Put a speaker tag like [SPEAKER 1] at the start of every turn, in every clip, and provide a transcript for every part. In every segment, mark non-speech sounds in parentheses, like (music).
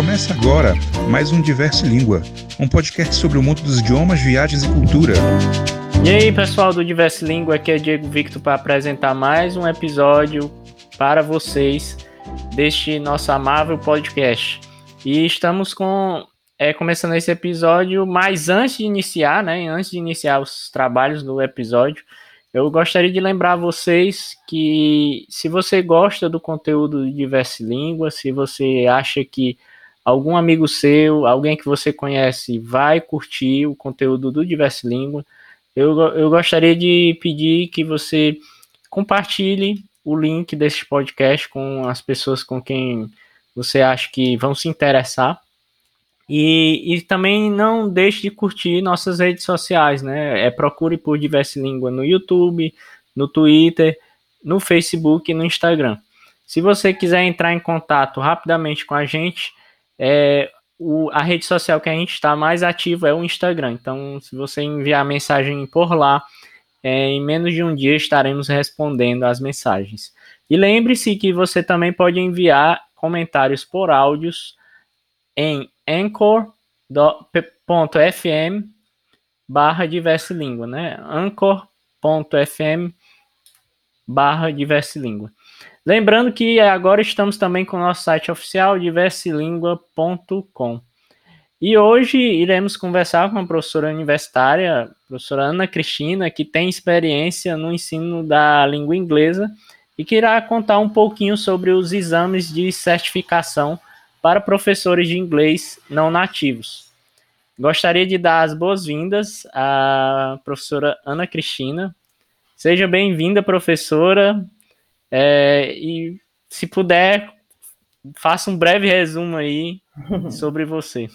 [SPEAKER 1] Começa agora mais um Diverso Língua, um podcast sobre o mundo dos idiomas, viagens e cultura.
[SPEAKER 2] E aí, pessoal do Diverso Língua, aqui é Diego Victor para apresentar mais um episódio para vocês deste nosso amável podcast. E estamos com é, começando esse episódio, mas antes de iniciar, né, antes de iniciar os trabalhos do episódio, eu gostaria de lembrar vocês que se você gosta do conteúdo de Diverse Língua, se você acha que algum amigo seu, alguém que você conhece vai curtir o conteúdo do Diverse Língua, eu, eu gostaria de pedir que você compartilhe o link desse podcast com as pessoas com quem você acha que vão se interessar. E, e também não deixe de curtir nossas redes sociais, né? É, procure por Diversa Língua no YouTube, no Twitter, no Facebook e no Instagram. Se você quiser entrar em contato rapidamente com a gente, é, o, a rede social que a gente está mais ativo é o Instagram. Então, se você enviar mensagem por lá, é, em menos de um dia estaremos respondendo as mensagens. E lembre-se que você também pode enviar comentários por áudios em anchor.fm barra né? anchor.fm barra. Lembrando que agora estamos também com o nosso site oficial diversilingua.com. E hoje iremos conversar com a professora universitária, a professora Ana Cristina, que tem experiência no ensino da língua inglesa e que irá contar um pouquinho sobre os exames de certificação para professores de inglês não nativos. Gostaria de dar as boas-vindas à professora Ana Cristina. Seja bem-vinda, professora. É, e se puder, faça um breve resumo aí (laughs) sobre você.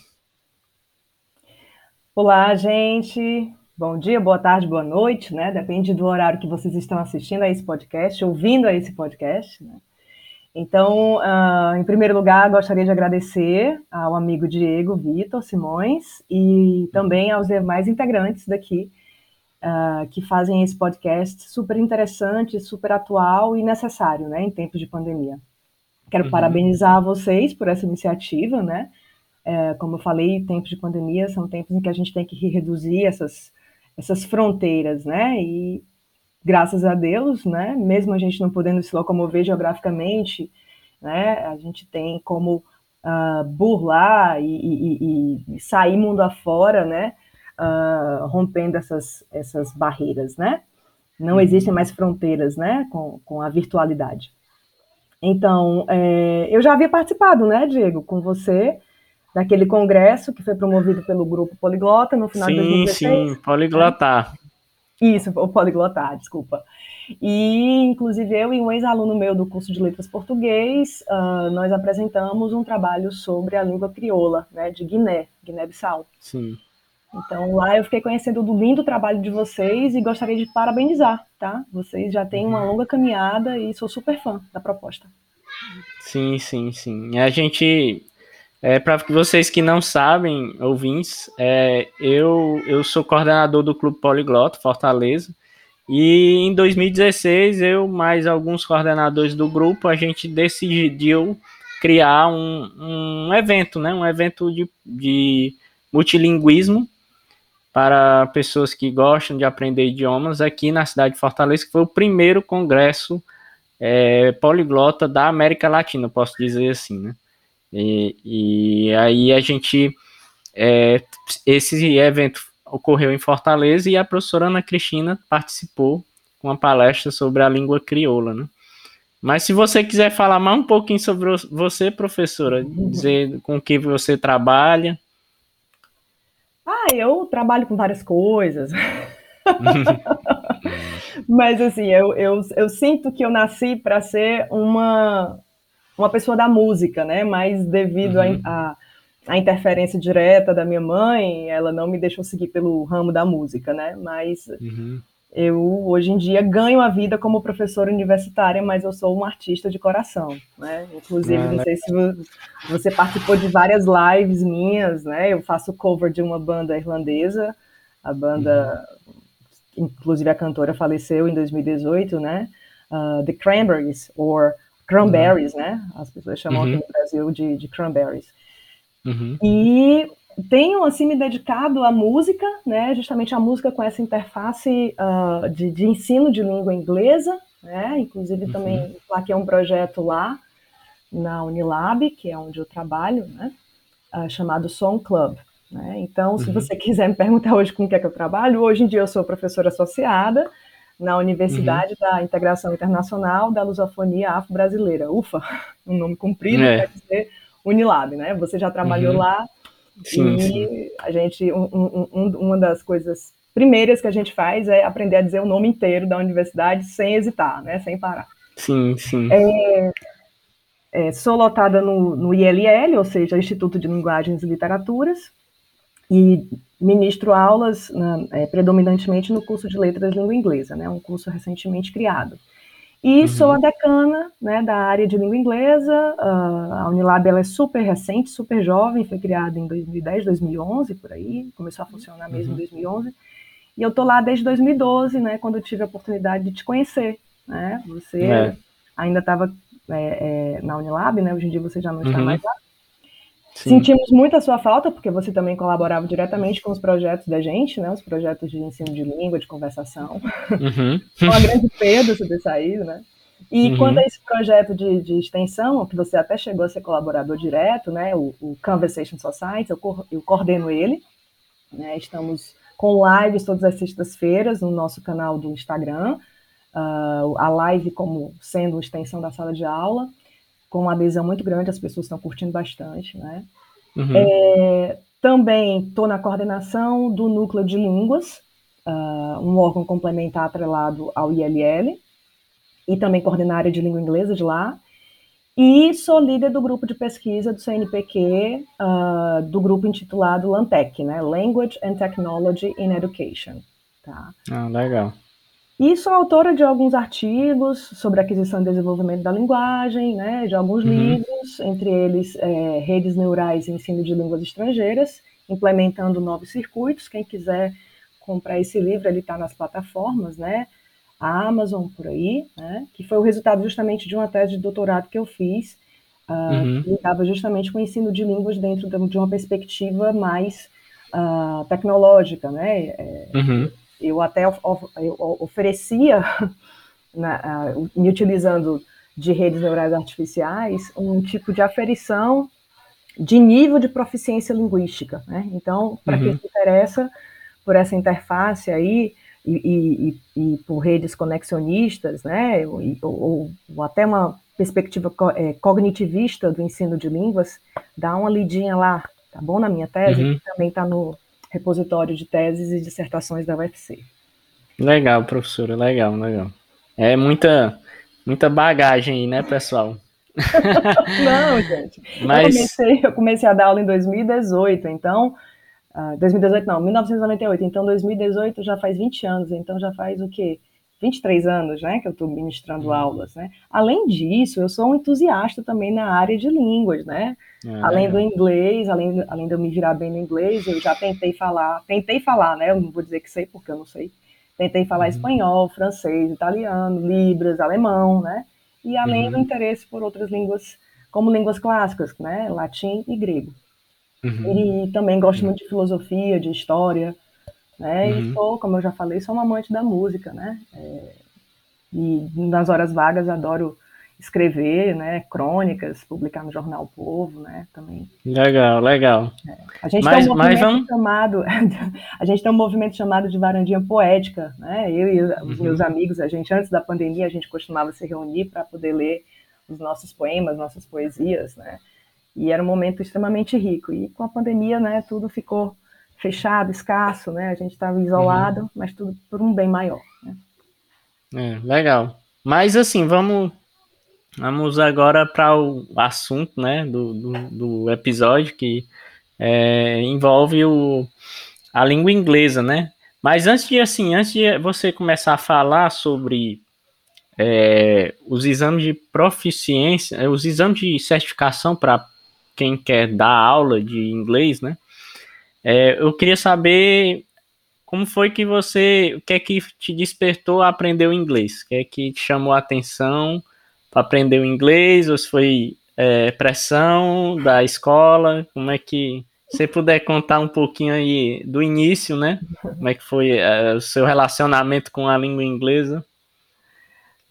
[SPEAKER 3] Olá, gente. Bom dia, boa tarde, boa noite, né? Depende do horário que vocês estão assistindo a esse podcast, ouvindo a esse podcast, né? Então, uh, em primeiro lugar, gostaria de agradecer ao amigo Diego Vitor Simões e também aos demais integrantes daqui uh, que fazem esse podcast super interessante, super atual e necessário, né, em tempos de pandemia. Quero uhum. parabenizar vocês por essa iniciativa, né? É, como eu falei, tempos de pandemia são tempos em que a gente tem que reduzir essas, essas fronteiras, né? E graças a Deus, né, mesmo a gente não podendo se locomover geograficamente, né, a gente tem como uh, burlar e, e, e, sair mundo afora, né, uh, rompendo essas, essas barreiras, né, não existem mais fronteiras, né, com, com a virtualidade. Então, é, eu já havia participado, né, Diego, com você, daquele congresso que foi promovido pelo Grupo Poliglota no final
[SPEAKER 2] sim,
[SPEAKER 3] de 2016.
[SPEAKER 2] Sim, sim, Poliglotar.
[SPEAKER 3] Isso, o poliglotar, desculpa. E, inclusive, eu e um ex-aluno meu do curso de Letras Português, uh, nós apresentamos um trabalho sobre a língua crioula, né, de Guiné, Guiné-Bissau.
[SPEAKER 2] Sim.
[SPEAKER 3] Então, lá eu fiquei conhecendo o lindo trabalho de vocês e gostaria de parabenizar, tá? Vocês já têm uma longa caminhada e sou super fã da proposta.
[SPEAKER 2] Sim, sim, sim. A gente é, para vocês que não sabem, ouvintes, é, eu, eu sou coordenador do Clube Poliglota Fortaleza. E em 2016, eu mais alguns coordenadores do grupo, a gente decidiu criar um, um evento, né? Um evento de, de multilinguismo para pessoas que gostam de aprender idiomas aqui na cidade de Fortaleza, que foi o primeiro congresso é, poliglota da América Latina, posso dizer assim, né? E, e aí a gente. É, esse evento ocorreu em Fortaleza e a professora Ana Cristina participou com uma palestra sobre a língua crioula, né? Mas se você quiser falar mais um pouquinho sobre você, professora, dizer com que você trabalha.
[SPEAKER 3] Ah, eu trabalho com várias coisas. (laughs) (laughs) Mas assim, eu, eu, eu sinto que eu nasci para ser uma, uma pessoa da música, né? Mas devido uhum. a, a, interferência direta da minha mãe, ela não me deixou seguir pelo ramo da música, né? Mas uhum. Eu hoje em dia ganho a vida como professora universitária, mas eu sou uma artista de coração, né? Inclusive, ah, não sei se você participou de várias lives minhas, né? Eu faço cover de uma banda irlandesa, a banda, uhum. inclusive a cantora faleceu em 2018, né? Uh, The Cranberries, or cranberries, uhum. né? As pessoas chamam uhum. aqui no Brasil de, de cranberries. Uhum. E tenho assim me dedicado à música, né, justamente a música com essa interface uh, de, de, ensino de língua inglesa, né, inclusive uhum. também plaquei um projeto lá na Unilab, que é onde eu trabalho, né, uh, chamado Song Club. Né? Então, se uhum. você (laughs) quiser me perguntar hoje com o que é que eu trabalho, hoje em dia eu sou professora associada na Universidade uhum. da Integração Internacional da Lusofonia Afro-Brasileira. Ufa, (laughs) um nome comprido, é. quer dizer Unilab, né? Você já trabalhou uhum. lá sim, e sim. a gente, um, um, um, uma das coisas primeiras que a gente faz é aprender a dizer o nome inteiro da universidade sem hesitar, né? Sem parar.
[SPEAKER 2] Sim, sim.
[SPEAKER 3] É, é, sou lotada no, no ILL, ou seja, Instituto de Linguagens e Literaturas, e ministro aulas né, é, predominantemente no curso de Letras Língua Inglesa, né, um curso recentemente criado. E uhum. sou a decana né, da área de língua inglesa. Uh, a Unilab ela é super recente, super jovem, foi criada em 2010, 2011, por aí, começou a funcionar mesmo uhum. em 2011. E eu estou lá desde 2012, né, quando eu tive a oportunidade de te conhecer. Né? Você é. ainda estava é, é, na Unilab, né? hoje em dia você já não está uhum. mais lá. Sim. Sentimos muito a sua falta, porque você também colaborava diretamente com os projetos da gente, né? Os projetos de ensino de língua, de conversação. Uhum. (laughs) Foi uma grande perda você ter saído, né? E uhum. quanto a esse projeto de, de, extensão, que você até chegou a ser colaborador direto, né? O, o Conversation Society, eu, eu coordeno ele. Né? Estamos com lives todas as sextas-feiras no nosso canal do Instagram. Uh, a live como sendo uma extensão da sala de aula com uma adesão muito grande, as pessoas estão curtindo bastante, né? Uhum. É, também estou na coordenação do Núcleo de Línguas, uh, um órgão complementar atrelado ao ILL, e também coordenar a área de língua inglesa de lá. E sou líder do grupo de pesquisa do CNPq, uh, ah, do grupo intitulado LANTEC, né? Language and Technology in Education. Tá?
[SPEAKER 2] Ah, legal.
[SPEAKER 3] E sou autora de alguns artigos sobre aquisição e desenvolvimento da linguagem, né, de alguns uhum. livros, entre eles é, Redes Neurais e Ensino de Línguas Estrangeiras, implementando novos circuitos. Quem quiser comprar esse livro, ele está nas plataformas, né, a Amazon por aí, né, que foi o resultado justamente de uma tese de doutorado que eu fiz, uh, uhum. que lidava justamente com o ensino de línguas dentro de uma perspectiva mais uh, tecnológica, né. É, uhum eu até of, eu oferecia, (laughs) na, uh, me utilizando de redes neurais artificiais, um tipo de aferição de nível de proficiência linguística. Né? Então, para uhum. quem se interessa por essa interface aí, e, e, e por redes conexionistas, né, ou, ou, ou até uma perspectiva co é, cognitivista do ensino de línguas, dá uma lidinha lá, tá bom? Na minha tese, uhum. que também está no, repositório de teses e dissertações da UFC.
[SPEAKER 2] Legal, professora, legal, legal. É muita, muita bagagem aí, né, pessoal? (laughs)
[SPEAKER 3] Não, (laughs) gente. Mas... Eu, comecei, eu comecei a dar aula em 2018, então. Uh, 2018 não, 1998. Então, 2018 já faz 20 anos, então já faz o quê? 23 anos, né, que eu estou ministrando uhum. aulas, né? Além disso, eu sou um entusiasta também na área de línguas, né? É, além do inglês, além, além de eu me virar bem no inglês, eu já tentei falar, tentei falar, né? Eu não vou dizer que sei porque eu não sei. Tentei falar uhum. espanhol, francês, italiano, libras, alemão, né? E além uhum. do interesse por outras línguas, como línguas clássicas, né? Latim e grego. Uhum. E também gosto muito de filosofia, de história, né? Uhum. E sou, como eu já falei, sou uma amante da música, né? É, e nas horas vagas adoro escrever, né? Crônicas, publicar no jornal o Povo, né? Também.
[SPEAKER 2] Legal, legal.
[SPEAKER 3] É. A gente mas, tem um movimento vamos... chamado, (laughs) a gente tem um movimento chamado de varandinha poética, né? Eu e os uhum. meus amigos, a gente antes da pandemia a gente costumava se reunir para poder ler os nossos poemas, nossas poesias, né? E era um momento extremamente rico. E com a pandemia, né? Tudo ficou fechado, escasso, né? A gente estava isolado, uhum. mas tudo por um bem maior. Né?
[SPEAKER 2] É, legal. Mas assim, vamos vamos agora para o assunto, né, do, do, do episódio que é, envolve o, a língua inglesa, né? Mas antes de assim, antes de você começar a falar sobre é, os exames de proficiência, os exames de certificação para quem quer dar aula de inglês, né? É, eu queria saber como foi que você, o que é que te despertou a aprender o inglês? O que é que te chamou a atenção o inglês? Ou se foi é, pressão da escola? Como é que você puder contar um pouquinho aí do início, né? Como é que foi é, o seu relacionamento com a língua inglesa?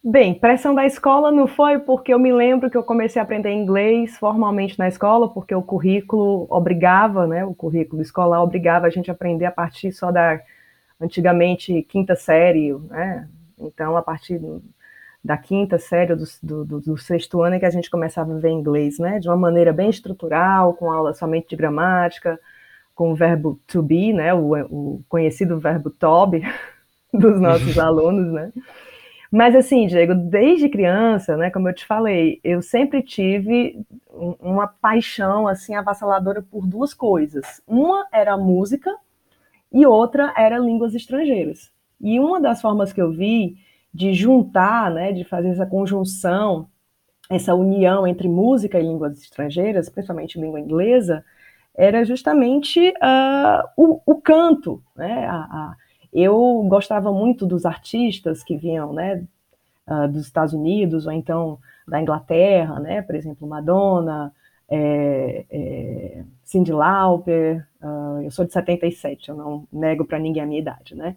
[SPEAKER 3] Bem, pressão da escola não foi porque eu me lembro que eu comecei a aprender inglês formalmente na escola, porque o currículo obrigava, né? O currículo escolar obrigava a gente a aprender a partir só da antigamente quinta série, né? Então, a partir da quinta série do, do, do, sexto ano é que a gente começava a ver inglês, né? De uma maneira bem estrutural, com aula somente de gramática, com o verbo to be, né? O, o conhecido verbo to be (laughs) dos nossos (laughs) alunos, né? Mas assim, Diego, desde criança, né, como eu te falei, eu sempre tive uma paixão assim avassaladora por duas coisas. Uma era a música e outra era línguas estrangeiras. E uma das formas que eu vi de juntar, né, de fazer essa conjunção, essa união entre música e línguas estrangeiras, principalmente língua inglesa, era justamente uh, o, o, canto, né, a, a eu gostava muito dos artistas que vinham, né, uh, dos Estados Unidos ou então da Inglaterra, né, por exemplo, Madonna, é, é, Cyndi Lauper, uh, eu sou de 77, eu não nego para ninguém a minha idade, né,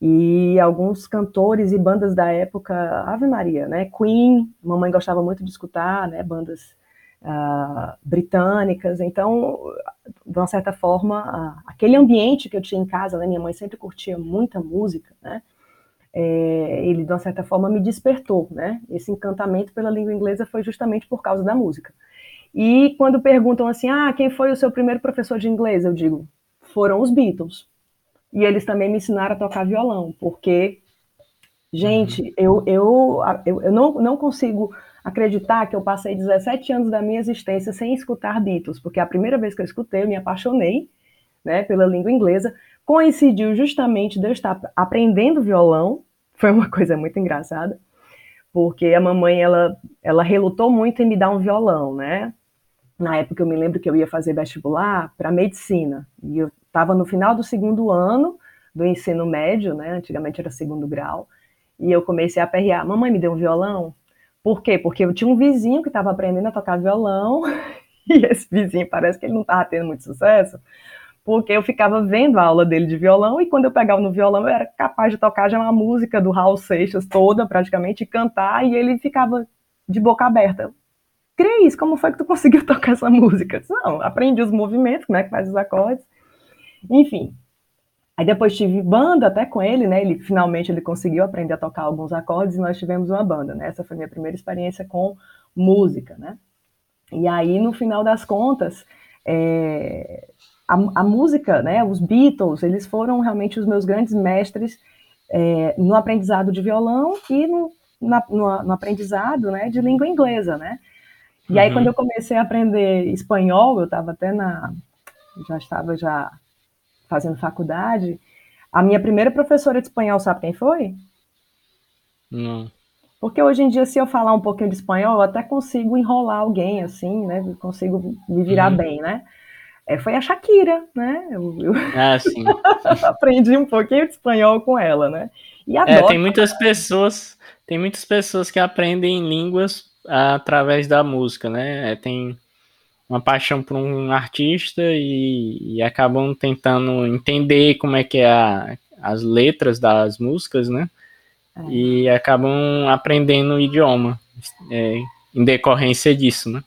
[SPEAKER 3] e alguns cantores e bandas da época, Ave Maria, né, Queen, mamãe gostava muito de escutar, né, bandas uh, britânicas, então, de uma certa forma, uh, aquele ambiente que eu tinha em casa, né, minha mãe sempre curtia muita música, né, é, ele, de uma certa forma, me despertou, né, esse encantamento pela língua inglesa foi justamente por causa da música. E quando perguntam assim, ah, quem foi o seu primeiro professor de inglês? Eu digo, foram os Beatles. E eles também me ensinaram a tocar violão, porque, gente, uhum. eu, eu, eu, eu não, não consigo acreditar que eu passei 17 anos da minha existência sem escutar Beatles, porque a primeira vez que eu escutei, eu me apaixonei né, pela língua inglesa. Coincidiu justamente de eu estar aprendendo violão, foi uma (laughs) coisa muito engraçada, porque a mamãe ela, ela relutou muito em me dar um violão, né? Na época eu me lembro que eu ia fazer vestibular para medicina, e eu estava no final do segundo ano do ensino médio, né? Antigamente era segundo grau, e eu comecei a aperrear: mamãe me deu um violão? Por quê? Porque eu tinha um vizinho que estava aprendendo a tocar violão, (laughs) e esse vizinho parece que ele não estava tendo muito sucesso, porque eu ficava vendo a aula dele de violão, e quando eu pegava no violão, eu era capaz de tocar já uma música do Raul Seixas toda, praticamente, e cantar, e ele ficava de boca aberta. Cris, como foi que tu conseguiu (laughs) tocar essa música? Não, aprendi os movimentos, como é que faz os acordes. Enfim. Aí depois tive banda até com ele, né? Ele finalmente ele conseguiu aprender a tocar alguns acordes e nós tivemos uma banda, né? Essa foi minha primeira experiência com música, né? E aí no final das contas, é, a, a, música, né? Os Beatles, eles foram realmente os meus grandes mestres é, no aprendizado de violão e no, na, no, no aprendizado, né? De língua inglesa, né? E aí, uhum. quando eu comecei a aprender espanhol, eu estava até na. Já estava já fazendo faculdade, a minha primeira professora de espanhol, sabe quem foi?
[SPEAKER 2] Não.
[SPEAKER 3] Porque hoje em dia, se eu falar um pouquinho de espanhol, eu até consigo enrolar alguém, assim, né? Consigo me virar uhum. bem, né? É, foi a Shakira, né? Eu, eu...
[SPEAKER 2] Ah, sim. (laughs)
[SPEAKER 3] aprendi um pouquinho de espanhol com ela, né?
[SPEAKER 2] E adoro. É, tem muitas pessoas, tem muitas pessoas que aprendem línguas através da música, né? É, tem uma paixão por um artista e, e acabam tentando entender como é que é a, as letras das músicas, né? É. E acabam aprendendo o idioma é, em decorrência disso, né?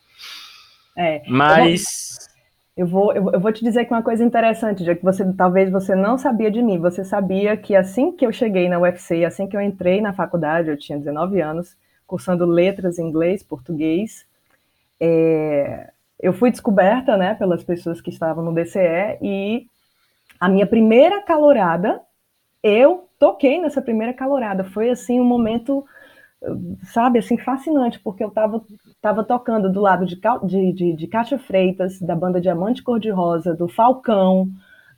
[SPEAKER 3] É.
[SPEAKER 2] Mas
[SPEAKER 3] eu vou, eu vou te dizer que uma coisa interessante, já que você talvez você não sabia de mim, você sabia que assim que eu cheguei na UFC, assim que eu entrei na faculdade, eu tinha 19 anos, cursando letras em inglês, português, é, eu fui descoberta, né, pelas pessoas que estavam no DCE e a minha primeira calorada, eu toquei nessa primeira calorada. Foi assim um momento, sabe, assim fascinante, porque eu estava tava tocando do lado de, de, de, de Cátia Freitas, da banda Diamante Cor-de-Rosa, do Falcão,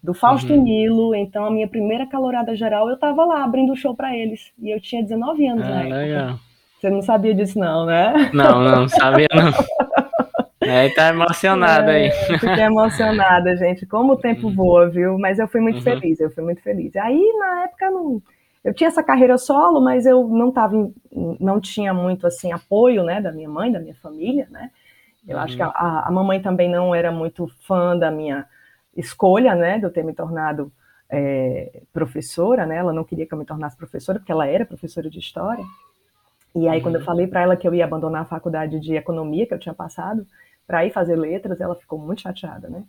[SPEAKER 3] do Fausto uhum. Nilo. Então a minha primeira calorada geral, eu estava lá abrindo o show para eles e eu tinha 19 anos ah, na época. Legal. Você não sabia disso não, né?
[SPEAKER 2] Não, não sabia não. (laughs) É, tá emocionada é, aí.
[SPEAKER 3] Fiquei emocionada, gente. Como o tempo uhum. voa, viu? Mas eu fui muito uhum. feliz, eu fui muito feliz. Aí, na época, não... eu tinha essa carreira solo, mas eu não tava, não tinha muito, assim, apoio, né, da minha mãe, da minha família, né? Eu uhum. acho que a, a, mamãe também não era muito fã da minha escolha, né, de eu ter me tornado é, professora, né? Ela não queria que eu me tornasse professora, porque ela era professora de história. E aí, uhum. quando eu uhum. falei para ela que eu ia abandonar a faculdade de economia que eu tinha passado para ir fazer letras, ela ficou muito chateada, né?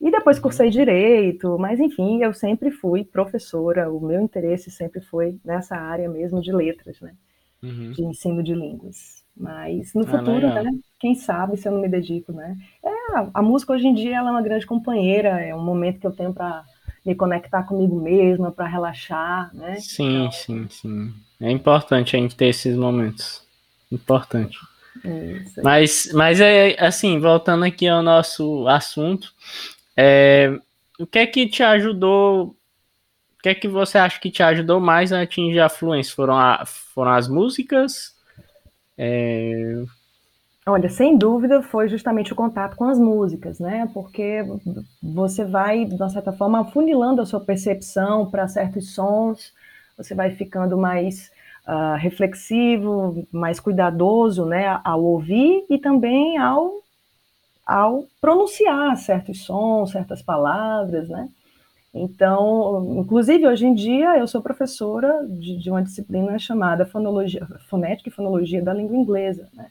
[SPEAKER 3] E depois uhum. cursei direito, mas enfim, eu sempre fui professora, o meu interesse sempre foi nessa área mesmo de letras, né? Uhum. De ensino de línguas. Mas no ah, futuro, legal. né? Quem sabe se eu não me dedico, né? É, a música hoje em dia ela é uma grande companheira, é um momento que eu tenho para me conectar comigo mesma, para relaxar, né?
[SPEAKER 2] Sim, então, sim, sim. É importante a gente ter esses momentos. Importante. Isso. Mas, mas é assim, voltando aqui ao nosso assunto, é, o que é que te ajudou? O que é que você acha que te ajudou mais a atingir a fluência? Foram, a, foram as músicas? É...
[SPEAKER 3] Olha, sem dúvida foi justamente o contato com as músicas, né? Porque você vai, de uma certa forma, afunilando a sua percepção para certos sons, você vai ficando mais uh, reflexivo, mais cuidadoso né, ao ouvir e também ao, ao pronunciar certos sons, certas palavras, né? Então, inclusive hoje em dia eu sou professora de, de uma disciplina chamada fonologia, fonética e fonologia da língua inglesa, né?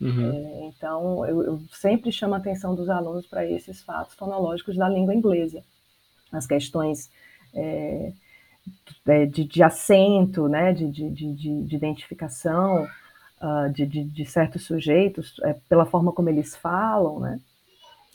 [SPEAKER 3] Uhum. É, então, eu, eu, sempre chamo a atenção dos alunos para esses fatos fonológicos da língua inglesa, as questões é, de, de acento, né, de, de, de, de identificação uh, de, de, de, certos sujeitos, é, pela forma como eles falam, né,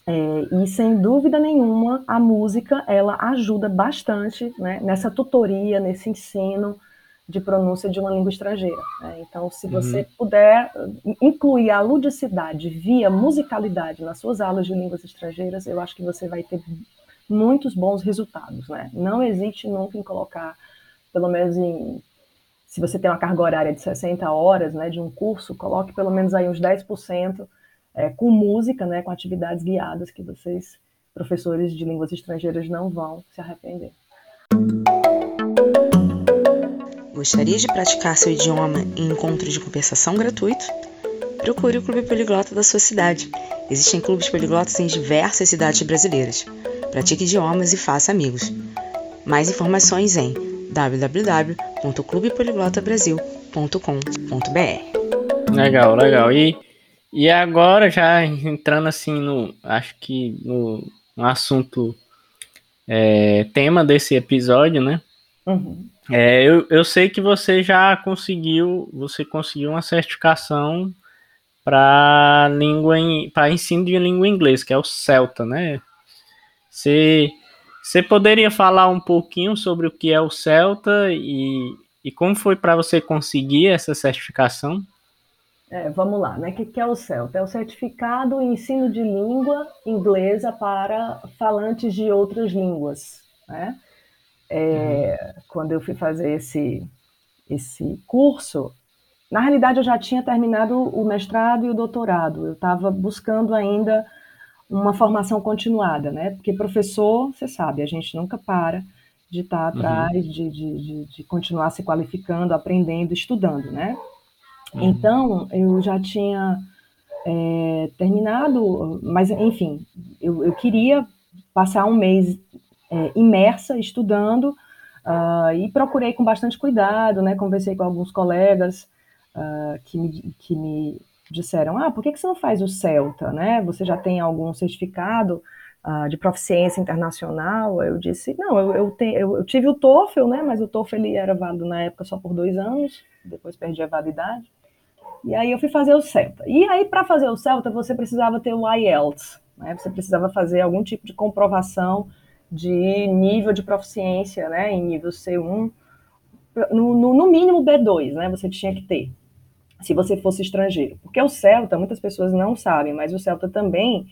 [SPEAKER 3] é, e sem dúvida nenhuma a música ela ajuda bastante né, nessa tutoria, nesse ensino de pronúncia de uma língua estrangeira. Né? Então, se você uhum. puder incluir a ludicidade via musicalidade nas suas aulas de línguas estrangeiras, eu acho que você vai ter muitos bons resultados, né? Não hesite nunca em colocar, pelo menos em, se você tem uma carga horária de 60 horas, né, de um curso, coloque pelo menos aí uns 10% é, com música, né, com atividades guiadas que vocês, professores de línguas estrangeiras, não vão se arrepender.
[SPEAKER 4] Gostaria de praticar seu idioma em encontro de conversação gratuito? Procure o Clube Poliglota da sua cidade. Existem clubes poliglotas em diversas cidades brasileiras pratique idiomas e faça amigos. Mais informações em www.clubepoliglotabrasil.com.br.
[SPEAKER 2] Legal, legal. E, e agora, já entrando assim no. Acho que no, no assunto é, tema desse episódio, né? Uhum. É, eu, eu sei que você já conseguiu, você conseguiu uma certificação para língua para ensino de língua inglesa, que é o CELTA, né? Você, você poderia falar um pouquinho sobre o que é o Celta e, e como foi para você conseguir essa certificação?
[SPEAKER 3] É, vamos lá, né? O que, que é o CELTA? É o Certificado em Ensino de Língua Inglesa para Falantes de Outras Línguas. Né? É, uhum. Quando eu fui fazer esse, esse curso, na realidade eu já tinha terminado o mestrado e o doutorado. Eu estava buscando ainda uma formação continuada, né? Porque professor, você sabe, a gente nunca para de estar uhum. atrás, uhum. de, de, de, de, continuar se qualificando, aprendendo, estudando, né? Uhum. Então, eu já tinha é, terminado, mas, enfim, eu, eu, queria passar um mês é, imersa, estudando, uh, e procurei com bastante cuidado, né? Conversei com alguns colegas uh, que, me, que me disseram, ah, por que, que você não faz o CELTA, né? Você já tem algum certificado uh, de proficiência internacional? Eu disse, não, eu, eu, te, eu, eu, tive o TOEFL, né? Mas o TOEFL ele era válido na época só por dois anos, depois perdi a validade. E aí eu fui fazer o CELTA. E aí, para fazer o CELTA, você precisava ter o IELTS, né? Você precisava fazer algum tipo de comprovação de nível de proficiência, né? Em nível C1, no, no, no mínimo B2, né? Você tinha que ter se você fosse estrangeiro. Porque o Celta, muitas pessoas não sabem, mas o Celta também,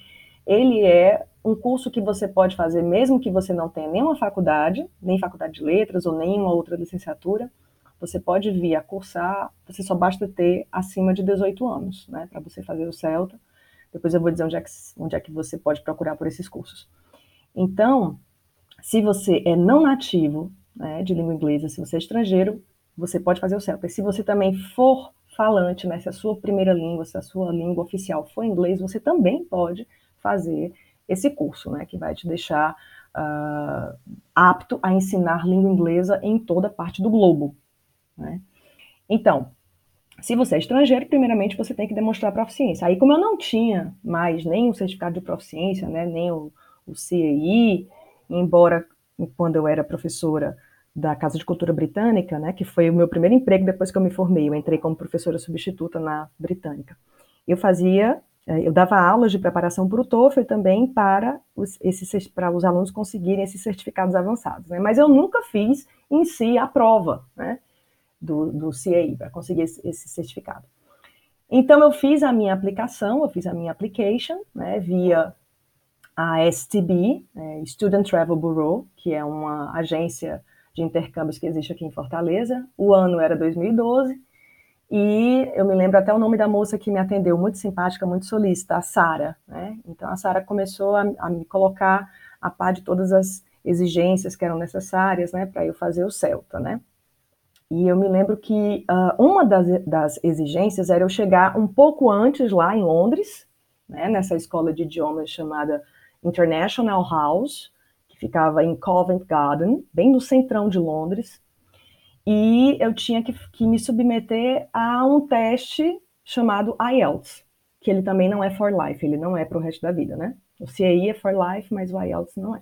[SPEAKER 3] ele é um curso que você pode fazer mesmo que você não tenha nenhuma faculdade, nem faculdade de letras ou nenhuma outra licenciatura, você pode vir a cursar, você só basta ter acima de 18 anos, né, para você fazer o Celta. Depois eu vou dizer onde é, que, onde é que você pode procurar por esses cursos. Então, se você é não nativo né, de língua inglesa, se você é estrangeiro, você pode fazer o Celta. E se você também for falante, né? Se a sua primeira língua, se a sua língua oficial for inglês, você também pode fazer esse curso, né? Que vai te deixar uh, apto a ensinar língua inglesa em toda parte do globo, né? Então, se você é estrangeiro, primeiramente você tem que demonstrar proficiência. Aí, como eu não tinha mais nem o certificado de proficiência, né, nem o, o CEI, embora quando eu era professora da Casa de Cultura Britânica, né, que foi o meu primeiro emprego depois que eu me formei, eu entrei como professora substituta na Britânica. Eu fazia, eh, eu dava aulas de preparação para o TOEFL também para os, esses, para os alunos conseguirem esses certificados avançados, né, mas eu nunca fiz em si a prova, né, do, do CAI para conseguir esse, esse, certificado. Então eu fiz a minha aplicação, eu fiz a minha application, né, via a STB, é, Student Travel Bureau, que é uma agência de intercâmbios que existe aqui em Fortaleza. O ano era 2012 e eu me lembro até o nome da moça que me atendeu, muito simpática, muito solícita, a Sara. Né? Então a Sara começou a, a, me colocar a par de todas as exigências que eram necessárias, né, para eu fazer o Celta, né? E eu me lembro que uh, uma das, das exigências era eu chegar um pouco antes lá em Londres, né, nessa escola de idiomas chamada International House, ficava em Covent Garden, bem no centrão de Londres, e eu tinha que, que me submeter a um teste chamado IELTS, que ele também não é for life, ele não é para o resto da vida, né? O CAI é for life, mas o IELTS não é.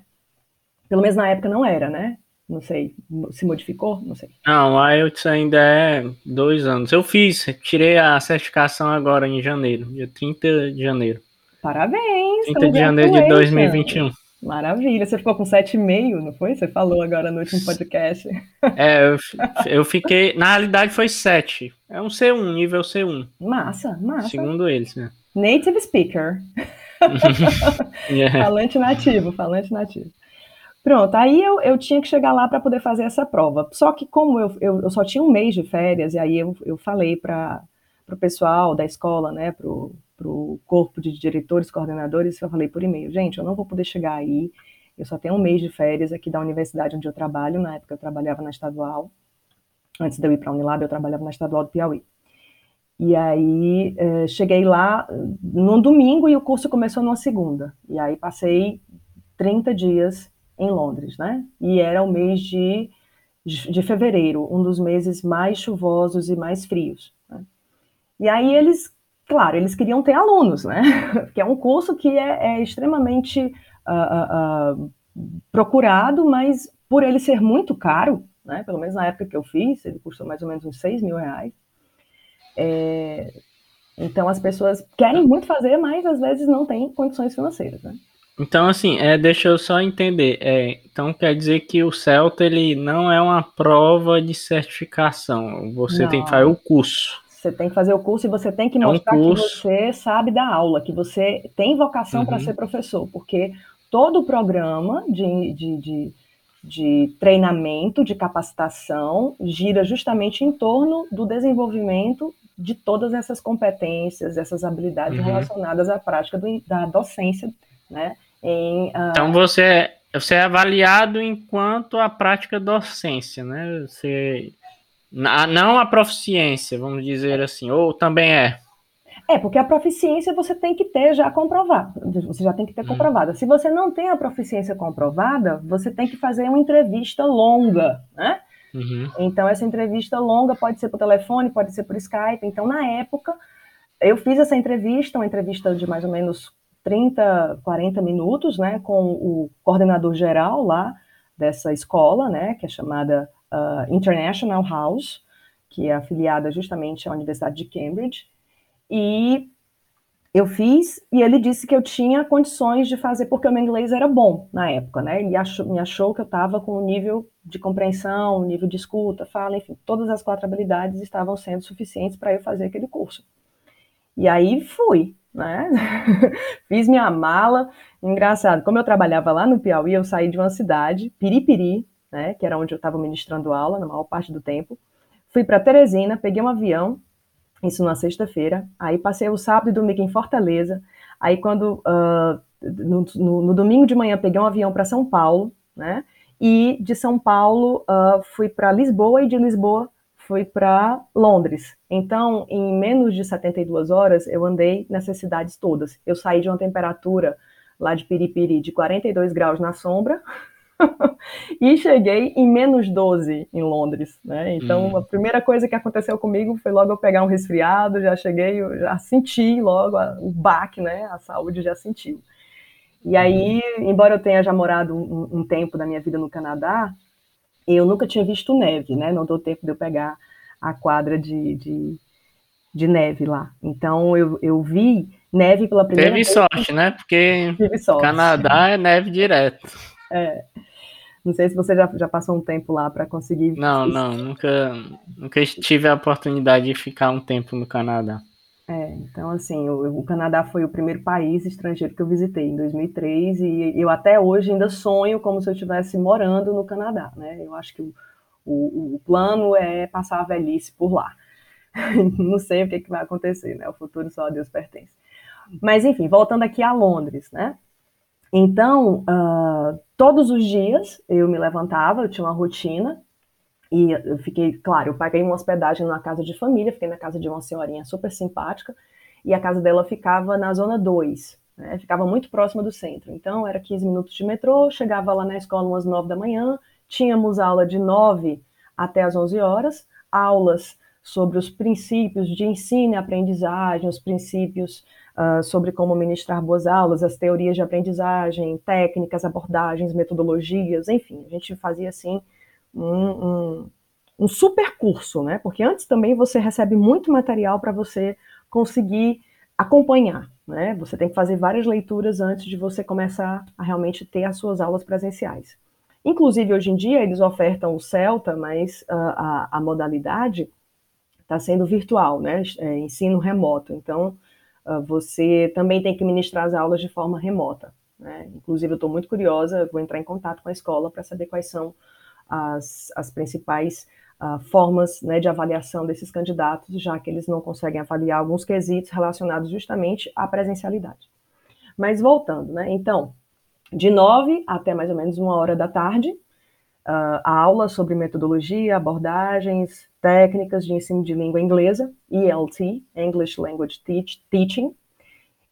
[SPEAKER 3] Pelo menos na época não era, né? Não sei, se modificou? Não sei.
[SPEAKER 2] Não, o IELTS ainda é dois anos. Eu fiz, tirei a certificação agora em janeiro, dia 30 de janeiro.
[SPEAKER 3] Parabéns!
[SPEAKER 2] 30 de janeiro de 2021.
[SPEAKER 3] Maravilha, você ficou com 7,5, não foi? Você falou agora no último podcast.
[SPEAKER 2] É, eu, eu fiquei. Na realidade foi 7. É um C1, nível C1.
[SPEAKER 3] Massa, massa.
[SPEAKER 2] Segundo eles, né?
[SPEAKER 3] Native speaker. yeah. (laughs) Falante nativo, falante nativo. Pronto, aí eu, eu tinha que chegar lá para poder fazer essa prova. Só que, como eu, eu, eu, só tinha um mês de férias, e aí eu, eu falei para o pessoal da escola, né, para o corpo de diretores, coordenadores, eu falei por e-mail: gente, eu não vou poder chegar aí, eu só tenho um mês de férias aqui da universidade onde eu trabalho. Na época eu trabalhava na estadual. Antes de eu ir para a Unilab, eu trabalhava na estadual do Piauí. E aí eh, cheguei lá num domingo e o curso começou numa segunda. E aí passei 30 dias em Londres, né? E era o mês de, de fevereiro, um dos meses mais chuvosos e mais frios. Né? E aí eles, claro, eles queriam ter alunos, né? (laughs) Porque é um curso que é, é extremamente uh, uh, procurado, mas por ele ser muito caro, né? Pelo menos na época que eu fiz, ele custou mais ou menos uns 6 mil reais. É, então as pessoas querem muito fazer, mas às vezes não têm condições financeiras, né?
[SPEAKER 2] Então, assim, é, deixa eu só entender. É, então, quer dizer que o Celta ele não é uma prova de certificação. Você não. tem que fazer o curso.
[SPEAKER 3] Você tem que fazer o curso e você tem que mostrar é um que você sabe da aula, que você tem vocação uhum. para ser professor, porque todo o programa de, de, de, de, treinamento, de capacitação, gira justamente em torno do desenvolvimento de todas essas competências, essas habilidades uhum. relacionadas à prática do, da docência, né?
[SPEAKER 2] Em, uh... Então você é, você é avaliado enquanto a prática docência, né? Você não a proficiência, vamos dizer assim, ou também é.
[SPEAKER 3] É, porque a proficiência você tem que ter já comprovada. Você já tem que ter hum. comprovada. Se você não tem a proficiência comprovada, você tem que fazer uma entrevista longa, né? Uhum. Então, essa entrevista longa pode ser por telefone, pode ser por Skype. Então, na época, eu fiz essa entrevista, uma entrevista de mais ou menos 30, 40 minutos, né, com o coordenador geral lá dessa escola, né, que é chamada uh, International House, que é afiliada justamente à Universidade de Cambridge, e eu fiz, e ele disse que eu tinha condições de fazer, porque o meu inglês era bom na época, né, ele achou, me achou que eu estava com o nível de compreensão, nível de escuta, fala, enfim, todas as quatro habilidades estavam sendo suficientes para eu fazer aquele curso. E aí fui, né? (laughs) Fiz minha mala. Engraçado, como eu trabalhava lá no Piauí, eu saí de uma cidade, Piripiri, né, que era onde eu estava ministrando aula na maior parte do tempo. Fui para Teresina, peguei um avião, isso na sexta-feira. Aí passei o sábado e domingo em Fortaleza. Aí quando uh, no, no, no, domingo de manhã peguei um avião para São Paulo, né? E de São Paulo uh, fui para Lisboa e de Lisboa fui para Londres. Então, em menos de 72 horas, eu andei nessas cidades todas. Eu saí de uma temperatura lá de Piripiri de 42 graus na sombra (laughs) e cheguei em menos 12 em Londres, né? Então, hum. a primeira coisa que aconteceu comigo foi logo eu pegar um resfriado, já cheguei, já senti logo a, o baque, né? A saúde já sentiu. E aí, uhum. embora eu tenha já morado um, um tempo da minha vida no Canadá, eu nunca tinha visto neve, né? Não deu tempo de eu pegar a quadra de, de, de neve lá. Então eu, eu vi neve pela primeira
[SPEAKER 2] Teve vez. Teve sorte, né? Porque. Canadá é neve direto.
[SPEAKER 3] É. Não sei se você já, já passou um tempo lá para conseguir.
[SPEAKER 2] Não, não, nunca, nunca tive a oportunidade de ficar um tempo no Canadá.
[SPEAKER 3] É, então, assim, o, o, Canadá foi o primeiro país estrangeiro que eu visitei em 2003 e eu até hoje ainda sonho como se eu estivesse morando no Canadá, né? Eu acho que o, o, o plano é passar a velhice por lá. (laughs) Não sei o que, que vai acontecer, né? O futuro só a Deus pertence. Mas, enfim, voltando aqui a Londres, né? Então, uh, todos os dias eu me levantava, eu tinha uma rotina, e eu fiquei, claro, eu paguei uma hospedagem numa casa de família, fiquei na casa de uma senhorinha super simpática, e a casa dela ficava na zona 2, né, ficava muito próxima do centro. Então, era 15 minutos de metrô, chegava lá na escola umas 9 da manhã, tínhamos aula de 9 até as 11 horas, aulas sobre os princípios de ensino e aprendizagem, os princípios uh, sobre como ministrar boas aulas, as teorias de aprendizagem, técnicas, abordagens, metodologias, enfim, a gente fazia assim um, um, um super curso, né? Porque antes também você recebe muito material para você conseguir acompanhar, né? Você tem que fazer várias leituras antes de você começar a realmente ter as suas aulas presenciais. Inclusive, hoje em dia, eles ofertam o Celta, mas uh, a, a, modalidade está sendo virtual, né? É, ensino remoto. Então, uh, você também tem que ministrar as aulas de forma remota. Né? Inclusive, eu estou muito curiosa, vou entrar em contato com a escola para saber quais são as, as principais uh, formas né, de avaliação desses candidatos, já que eles não conseguem avaliar alguns quesitos relacionados justamente à presencialidade. Mas voltando, né? Então, de nove até mais ou menos uma hora da tarde, uh, a aula sobre metodologia, abordagens, técnicas de ensino de língua inglesa, ELT, English Language Teach, Teaching.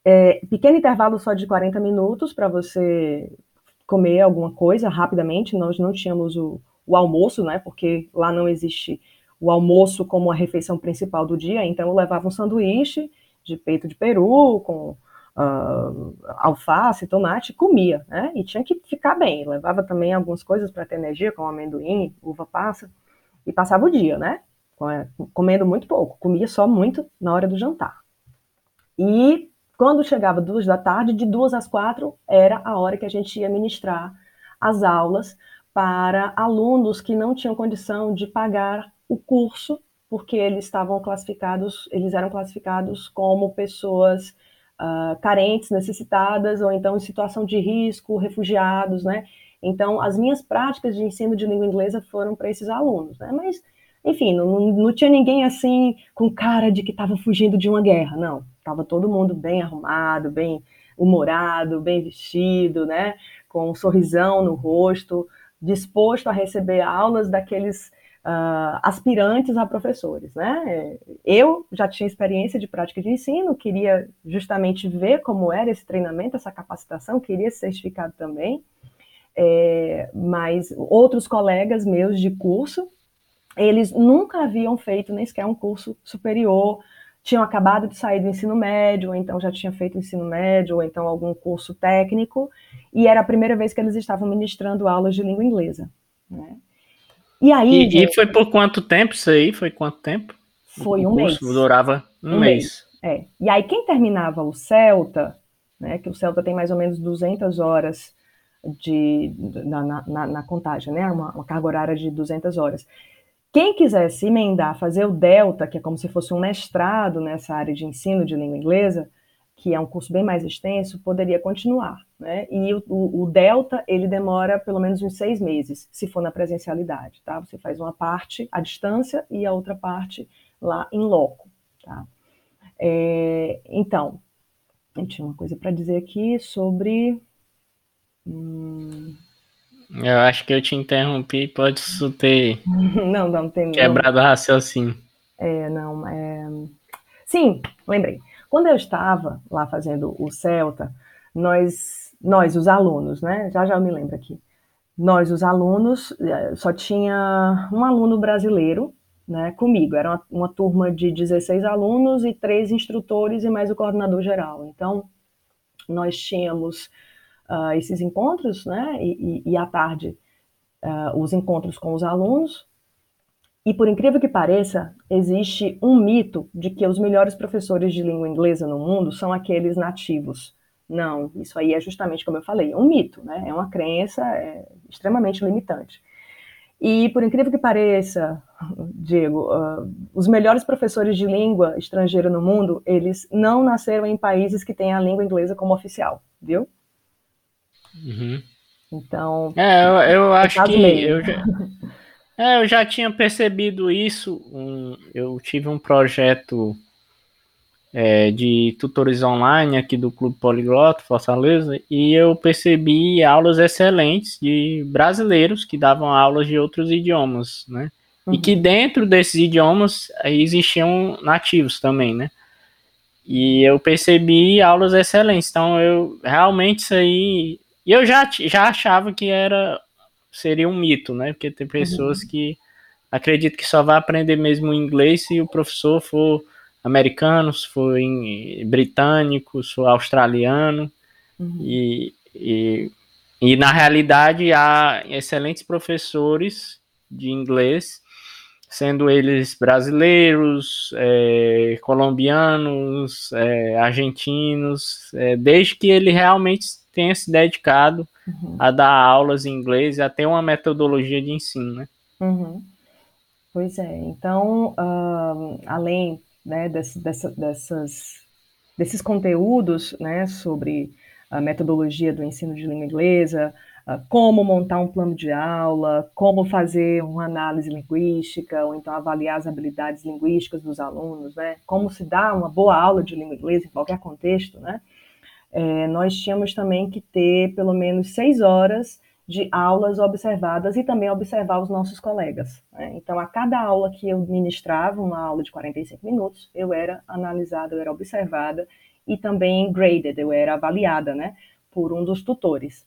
[SPEAKER 3] É, pequeno intervalo só de 40 minutos para você comer alguma coisa rapidamente. Nós não tínhamos o, o almoço, né? Porque lá não existe o almoço como a refeição principal do dia, então eu levava um sanduíche de peito de peru com uh, alface, tomate, comia, né? E tinha que ficar bem. Levava também algumas coisas para ter energia, como amendoim, uva passa, e passava o dia, né? Comendo muito pouco, comia só muito na hora do jantar. E quando chegava duas da tarde, de duas às quatro, era a hora que a gente ia ministrar as aulas para alunos que não tinham condição de pagar o curso, porque eles estavam classificados, eles eram classificados como pessoas uh, carentes, necessitadas, ou então em situação de risco, refugiados, né? Então, as minhas práticas de ensino de língua inglesa foram para esses alunos, né? Mas, enfim, não, não tinha ninguém assim com cara de que estava fugindo de uma guerra, não. Estava todo mundo bem arrumado, bem humorado, bem vestido, né? Com um sorrisão no rosto, disposto a receber aulas daqueles uh, aspirantes a professores, né? Eu já tinha experiência de prática de ensino, queria justamente ver como era esse treinamento, essa capacitação, queria ser certificado também, é, mas outros colegas meus de curso, eles nunca haviam feito nem sequer um curso superior, tinham acabado de sair do ensino médio, ou então já tinham feito ensino médio, ou então algum curso técnico, e era a primeira vez que eles estavam ministrando aulas de língua inglesa. Né?
[SPEAKER 2] E aí. E, gente, e, foi por quanto tempo isso aí? Foi quanto tempo?
[SPEAKER 3] Foi um mês.
[SPEAKER 2] Durava um, um mês.
[SPEAKER 3] mês. É. E aí, quem terminava o Celta, né, que o Celta tem mais ou menos 200 horas de, na, na, na contagem, né, uma, uma carga horária de 200 horas. Quem quisesse emendar, fazer o Delta, que é como se fosse um mestrado nessa área de ensino de língua inglesa, que é um curso bem mais extenso, poderia continuar. Né? E o, o, Delta, ele demora pelo menos uns seis meses, se for na presencialidade. Tá? Você faz uma parte à distância e a outra parte lá em loco. Tá? É, então, eu tinha uma coisa para dizer aqui sobre. Hum,
[SPEAKER 2] Eu acho que eu te interrompi, pode isso ter (laughs)
[SPEAKER 3] não, não tem
[SPEAKER 2] quebrado o raciocínio.
[SPEAKER 3] É, não, é... Sim, lembrei. Quando eu estava lá fazendo o Celta, nós, nós os alunos, né? Já já eu me lembro aqui. Nós, os alunos, eh, só tinha um aluno brasileiro né, comigo. Era uma, uma, turma de 16 alunos e três instrutores e mais o coordenador geral. Então, nós tínhamos uh, esses encontros, né, e, e, e à tarde uh, os encontros com os alunos. E por incrível que pareça, existe um mito de que os melhores professores de língua inglesa no mundo são aqueles nativos. Não, isso aí é justamente como eu falei, é um mito, né? É uma crença é, extremamente limitante. E por incrível que pareça, (laughs) Diego, uh, os melhores professores de língua estrangeira no mundo, eles não nasceram em países que têm a língua inglesa como oficial, viu?
[SPEAKER 2] Uhum.
[SPEAKER 3] Então.
[SPEAKER 2] É, eu, eu acho que eu já, é, eu já tinha percebido isso. Um, eu tive um projeto é, de tutores online aqui do Clube Poliglota Fortaleza e eu percebi aulas excelentes de brasileiros que davam aulas de outros idiomas, né? Uhum. E que dentro desses idiomas existiam nativos também, né? E eu percebi aulas excelentes. Então eu realmente isso aí eu já, já achava que era seria um mito, né? Porque tem pessoas uhum. que acreditam que só vai aprender mesmo inglês se o professor for americano, se for em, britânico, for australiano. Uhum. E, e, e na realidade há excelentes professores de inglês, sendo eles brasileiros, é, colombianos, é, argentinos, é, desde que ele realmente tenha se dedicado uhum. a dar aulas em inglês e a ter uma metodologia de ensino, né?
[SPEAKER 3] Uhum. Pois é, então, uh, além né, desse, dessa, dessas, desses conteúdos né, sobre a metodologia do ensino de língua inglesa, uh, como montar um plano de aula, como fazer uma análise linguística, ou então avaliar as habilidades linguísticas dos alunos, né, como se dá uma boa aula de língua inglesa em qualquer contexto, né, é, nós tínhamos também que ter pelo menos seis horas de aulas observadas e também observar os nossos colegas. Né? Então, a cada aula que eu ministrava, uma aula de 45 minutos, eu era analisada, eu era observada e também graded, eu era avaliada né, por um dos tutores.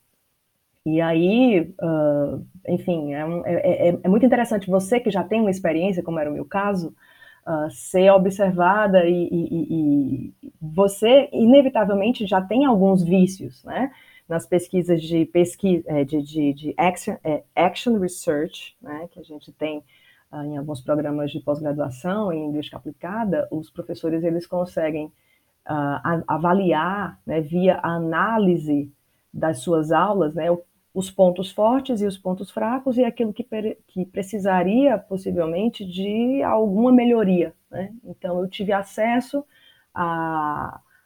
[SPEAKER 3] E aí, uh, enfim, é, um, é, é, é, muito interessante você que já tem uma experiência, como era o meu caso, uh, ser observada e, e, e, você, inevitavelmente, já tem alguns vícios, né? Nas pesquisas de, pesquisa, é, de, de, de action, é, action, Research, né? Que a gente tem uh, em alguns programas de pós-graduação em linguística aplicada, os professores, eles conseguem uh, avaliar, né, via análise das suas aulas, né, os pontos fortes e os pontos fracos e aquilo que, que precisaria possivelmente de alguma melhoria. Né? Então, eu tive acesso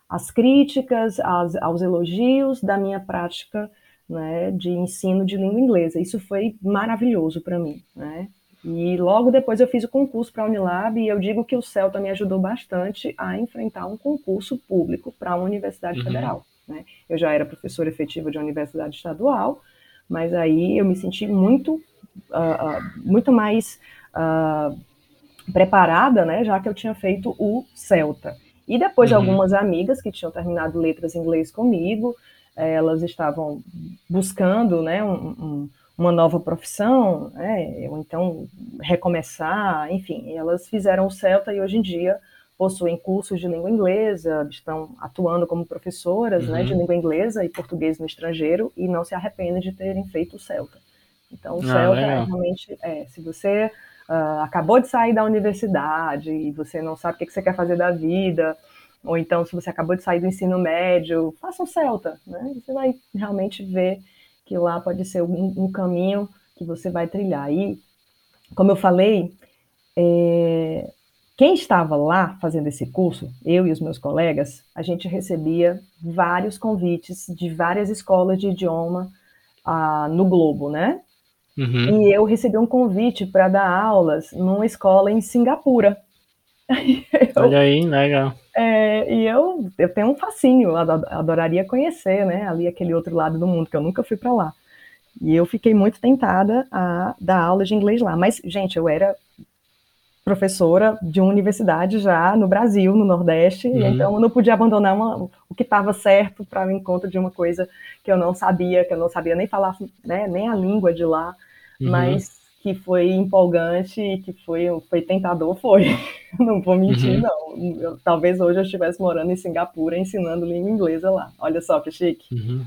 [SPEAKER 3] às críticas, às, aos elogios da minha prática né, de ensino de língua inglesa. Isso foi maravilhoso para mim. Né? E logo depois eu fiz o concurso para a Unilab e eu digo que o Celta me ajudou bastante a enfrentar um concurso público para a Universidade uhum. Federal. Né? Eu já era professora efetiva de universidade estadual, mas aí eu me senti muito, uh, uh, muito mais uh, preparada, né, já que eu tinha feito o Celta. E depois uhum. de algumas amigas que tinham terminado letras em inglês comigo, elas estavam buscando, né, um, um, uma nova profissão, né, ou então recomeçar, enfim, elas fizeram o Celta e hoje em dia possuem cursos de língua inglesa, estão atuando como professoras uhum. né, de uhum. língua inglesa e português no estrangeiro e não se arrependem de terem feito o CELTA. Então, o ah, CELTA é realmente, é, se você uh, acabou de sair da universidade e você não sabe o que, que você quer fazer da vida, ou então se você acabou de sair do ensino médio, faça um CELTA, né? Você vai realmente ver que lá pode ser um, um caminho que você vai trilhar. E, como eu falei, é, quem estava lá fazendo esse curso, eu e os meus colegas, a gente recebia vários convites de várias escolas de idioma ah, no Globo, né? Uhum. E eu recebi um convite para dar aulas numa escola em Singapura. (laughs)
[SPEAKER 2] eu, Olha aí, legal.
[SPEAKER 3] É, e eu, eu tenho um fascínio, adoraria conhecer, né? Ali aquele outro lado do mundo, que eu nunca fui para lá. E eu fiquei muito tentada a dar aula de inglês lá. Mas, gente, eu era professora de uma universidade já no Brasil, no Nordeste, uhum. então eu não podia abandonar uma, o que estava certo para o encontro de uma coisa que eu não sabia, que eu não sabia nem falar, né, nem a língua de lá, uhum. mas que foi empolgante e que foi, foi tentador, foi. (laughs) Não vou mentir, uhum. não. Eu, talvez hoje eu estivesse morando em Singapura ensinando língua inglesa lá. Olha só que chique.
[SPEAKER 2] Uhum.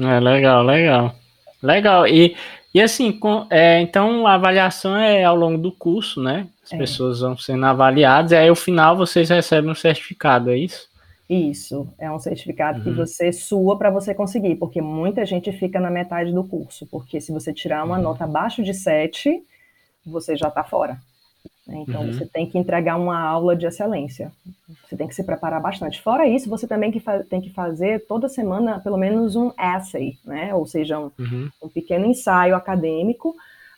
[SPEAKER 2] É legal, legal. Legal. E, e assim, com, é, então a avaliação é ao longo do curso, né? As é. pessoas vão sendo avaliadas, e aí no final vocês recebem um certificado, é isso?
[SPEAKER 3] Isso, é um certificado uhum. que você sua para você conseguir, porque muita gente fica na metade do curso, porque se você tirar uma uhum. nota abaixo de 7, você já está fora. Então uhum. você tem que entregar uma aula de excelência. Você tem que se preparar bastante. Fora isso, você também que tem que fazer toda semana pelo menos um essay, né? Ou seja, um, uhum. um pequeno ensaio acadêmico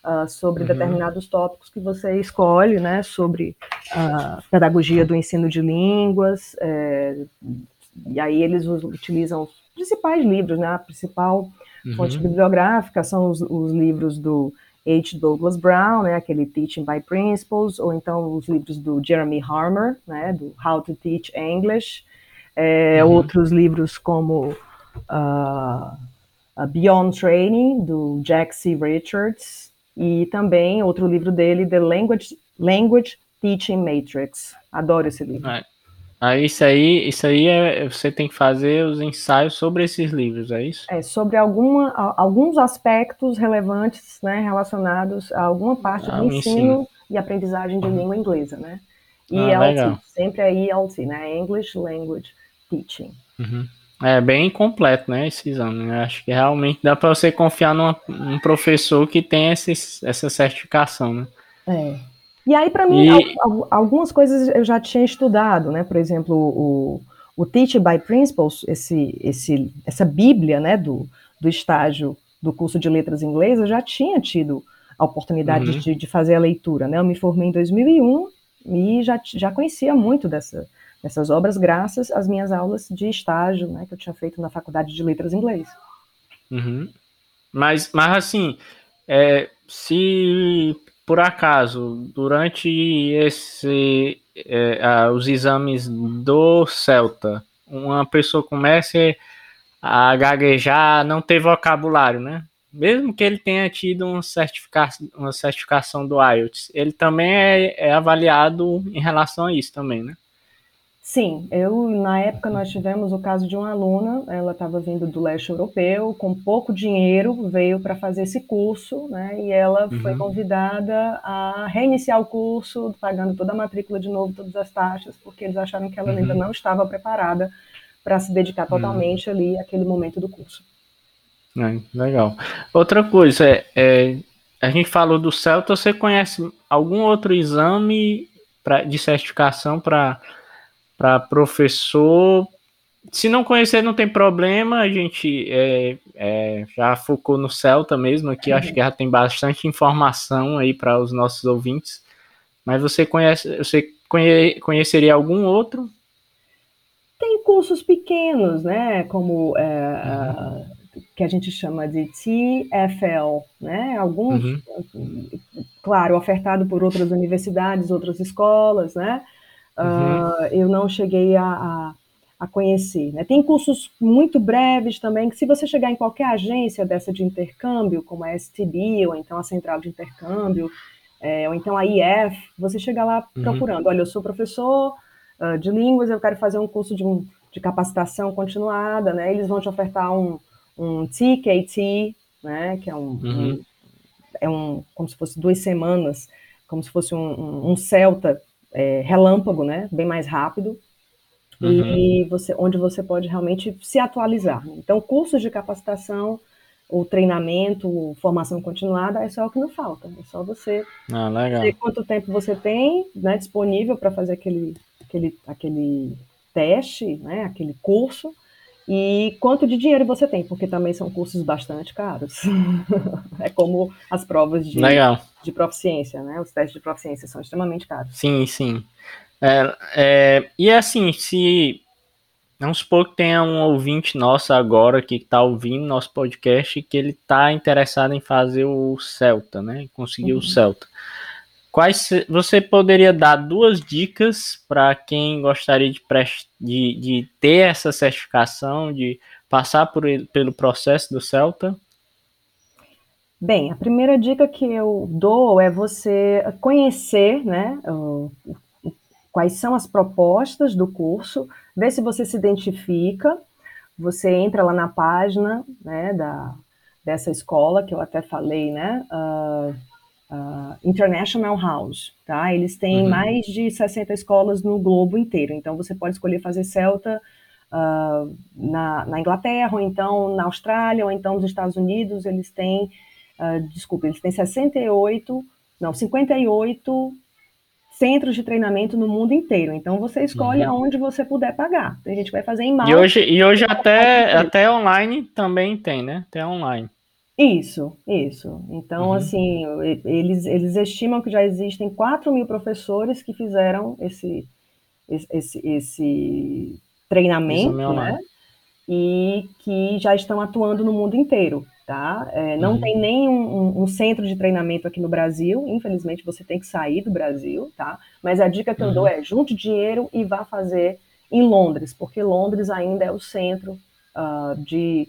[SPEAKER 3] uh, sobre uhum. determinados tópicos que você escolhe, né, sobre a pedagogia do ensino de línguas, é, e aí eles utilizam os principais livros, né, a principal uhum. fonte bibliográfica são os, os livros do H. Douglas Brown, né, aquele Teaching by Principles, ou então os livros do Jeremy Harmer, né, do How to Teach English, é, uhum. outros livros como uh, Beyond Training, do Jack C. Richards, e também outro livro dele, The Language, Language Teaching Matrix. Adoro esse livro.
[SPEAKER 2] É. Ah, isso aí, isso aí é, você tem que fazer os ensaios sobre esses livros, é isso?
[SPEAKER 3] É, sobre alguma, alguns aspectos relevantes, né, relacionados a alguma parte ah, do ensino, ensino, e aprendizagem de língua inglesa, né? E ah, sempre é ELT, né? English Language Teaching.
[SPEAKER 2] Uhum. É bem completo, né, esse exame. Eu acho que realmente dá para você confiar numa, num professor que tem essa certificação, né?
[SPEAKER 3] É. E aí, para mim, e... algumas coisas eu já tinha estudado, né? Por exemplo, o, o Teach by Principles, esse, esse, essa bíblia, né, do, do estágio do curso de letras inglês, eu já tinha tido a oportunidade uhum. de, de fazer a leitura, né? Eu me formei em 2001 e já, já conhecia muito dessa, essas obras graças às minhas aulas de estágio, né, que eu tinha feito na Faculdade de Letras Inglês.
[SPEAKER 2] Uhum. Mas, mas assim, é, se por acaso durante esse é, os exames do Celta uma pessoa comece a gaguejar, não ter vocabulário, né? Mesmo que ele tenha tido certificação, uma certificação do IELTS, ele também é, é avaliado em relação a isso também, né?
[SPEAKER 3] Sim, eu na época nós tivemos o caso de uma aluna, ela estava vindo do leste europeu, com pouco dinheiro, veio para fazer esse curso, né? E ela uhum. foi convidada a reiniciar o curso, pagando toda a matrícula de novo, todas as taxas, porque eles acharam que ela uhum. ainda não estava preparada para se dedicar uhum. totalmente uhum. ali àquele momento do curso.
[SPEAKER 2] É, legal. Outra coisa, é, é, a gente falou do Celta, você conhece algum outro exame pra, de certificação para para professor. Se não conhecer, não tem problema. A gente é, é, já focou no Celta mesmo aqui. Acho que já tem bastante informação aí para os nossos ouvintes. Mas você conhece, você conhe, conheceria algum outro?
[SPEAKER 3] Tem cursos pequenos, né? Como é, uhum. que a gente chama de TFL, né? Alguns, uhum. claro, ofertado por outras universidades, outras escolas, né? Uhum. Uh, eu não cheguei a, a, a conhecer. Né? Tem cursos muito breves também, que se você chegar em qualquer agência dessa de intercâmbio, como a STB, ou então a Central de Intercâmbio, é, ou então a IF, você chega lá uhum. procurando, olha, eu sou professor uh, de línguas, eu quero fazer um curso de, um, de capacitação continuada, né? Eles vão te ofertar um, um TKT, né? Que é um, uhum. um, é um como se fosse duas semanas, como se fosse um, um, um Celta é, relâmpago, né? Bem mais rápido. Uhum. E você, onde você pode realmente se atualizar. Então, cursos de capacitação, o treinamento, formação continuada, é só o que não falta. É só você
[SPEAKER 2] ah, legal.
[SPEAKER 3] quanto tempo você tem né, disponível para fazer aquele, aquele, aquele teste, né, aquele curso, e quanto de dinheiro você tem, porque também são cursos bastante caros. (laughs) é como as provas de, Legal. de proficiência, né? Os testes de proficiência são extremamente caros.
[SPEAKER 2] Sim, sim. É, é, e assim, se Vamos supor que tenha um ouvinte nosso agora que está ouvindo nosso podcast que ele está interessado em fazer o Celta, né? Conseguir uhum. o Celta. Quais você poderia dar duas dicas para quem gostaria de, de, de, ter essa certificação, de passar por, pelo processo do Celta?
[SPEAKER 3] Bem, a primeira dica que eu dou é você conhecer, né, quais são as propostas do curso, ver se você se identifica. Você entra lá na página, né, da, dessa escola que eu até falei, né, uh, uh, International House, tá? Eles têm uhum. mais de 60 escolas no globo inteiro, então você pode escolher fazer Celta uh, na, na, Inglaterra, ou então na Austrália, ou então nos Estados Unidos, eles têm, uh, desculpa, eles têm 68, não, 58 centros de treinamento no mundo inteiro. Então você escolhe uhum. aonde você puder pagar. Tem gente vai fazer em Malta.
[SPEAKER 2] E hoje, e hoje até, até online também tem, né? Até online.
[SPEAKER 3] Isso, isso. Então, uhum. assim, eles, eles estimam que já existem 4 mil professores que fizeram esse, esse, esse treinamento, né? E que já estão atuando no mundo inteiro, tá? É, não uhum. tem nem um, um, centro de treinamento aqui no Brasil, infelizmente você tem que sair do Brasil, tá? Mas a dica que eu dou uhum. é junte dinheiro e vá fazer em Londres, porque Londres ainda é o centro uh, de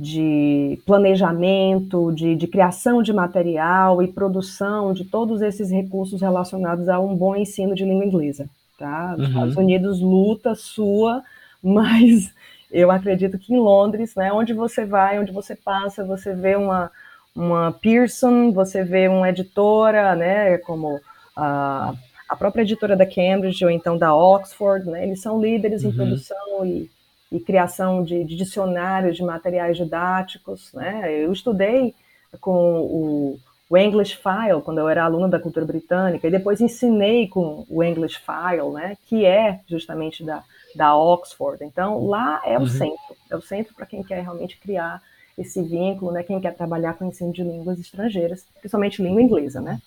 [SPEAKER 3] de planejamento, de, de, criação de material e produção de todos esses recursos relacionados a um bom ensino de língua inglesa. Tá? Os uhum. Estados Unidos luta sua, (laughs) mas eu acredito que em Londres, né, onde você vai, onde você passa, você vê uma, uma Pearson, você vê uma editora, né, como a, a própria editora da Cambridge ou então da Oxford, né, eles são líderes uhum. em produção e e criação de, de dicionários de materiais didáticos. Né? Eu estudei com o, o English File, quando eu era aluna da cultura britânica, e depois ensinei com o English File, né, que é justamente da, da Oxford. Então, lá é o uhum. centro, é o centro para quem quer realmente criar esse vínculo, né, quem quer trabalhar com o ensino de línguas estrangeiras, principalmente língua inglesa, né?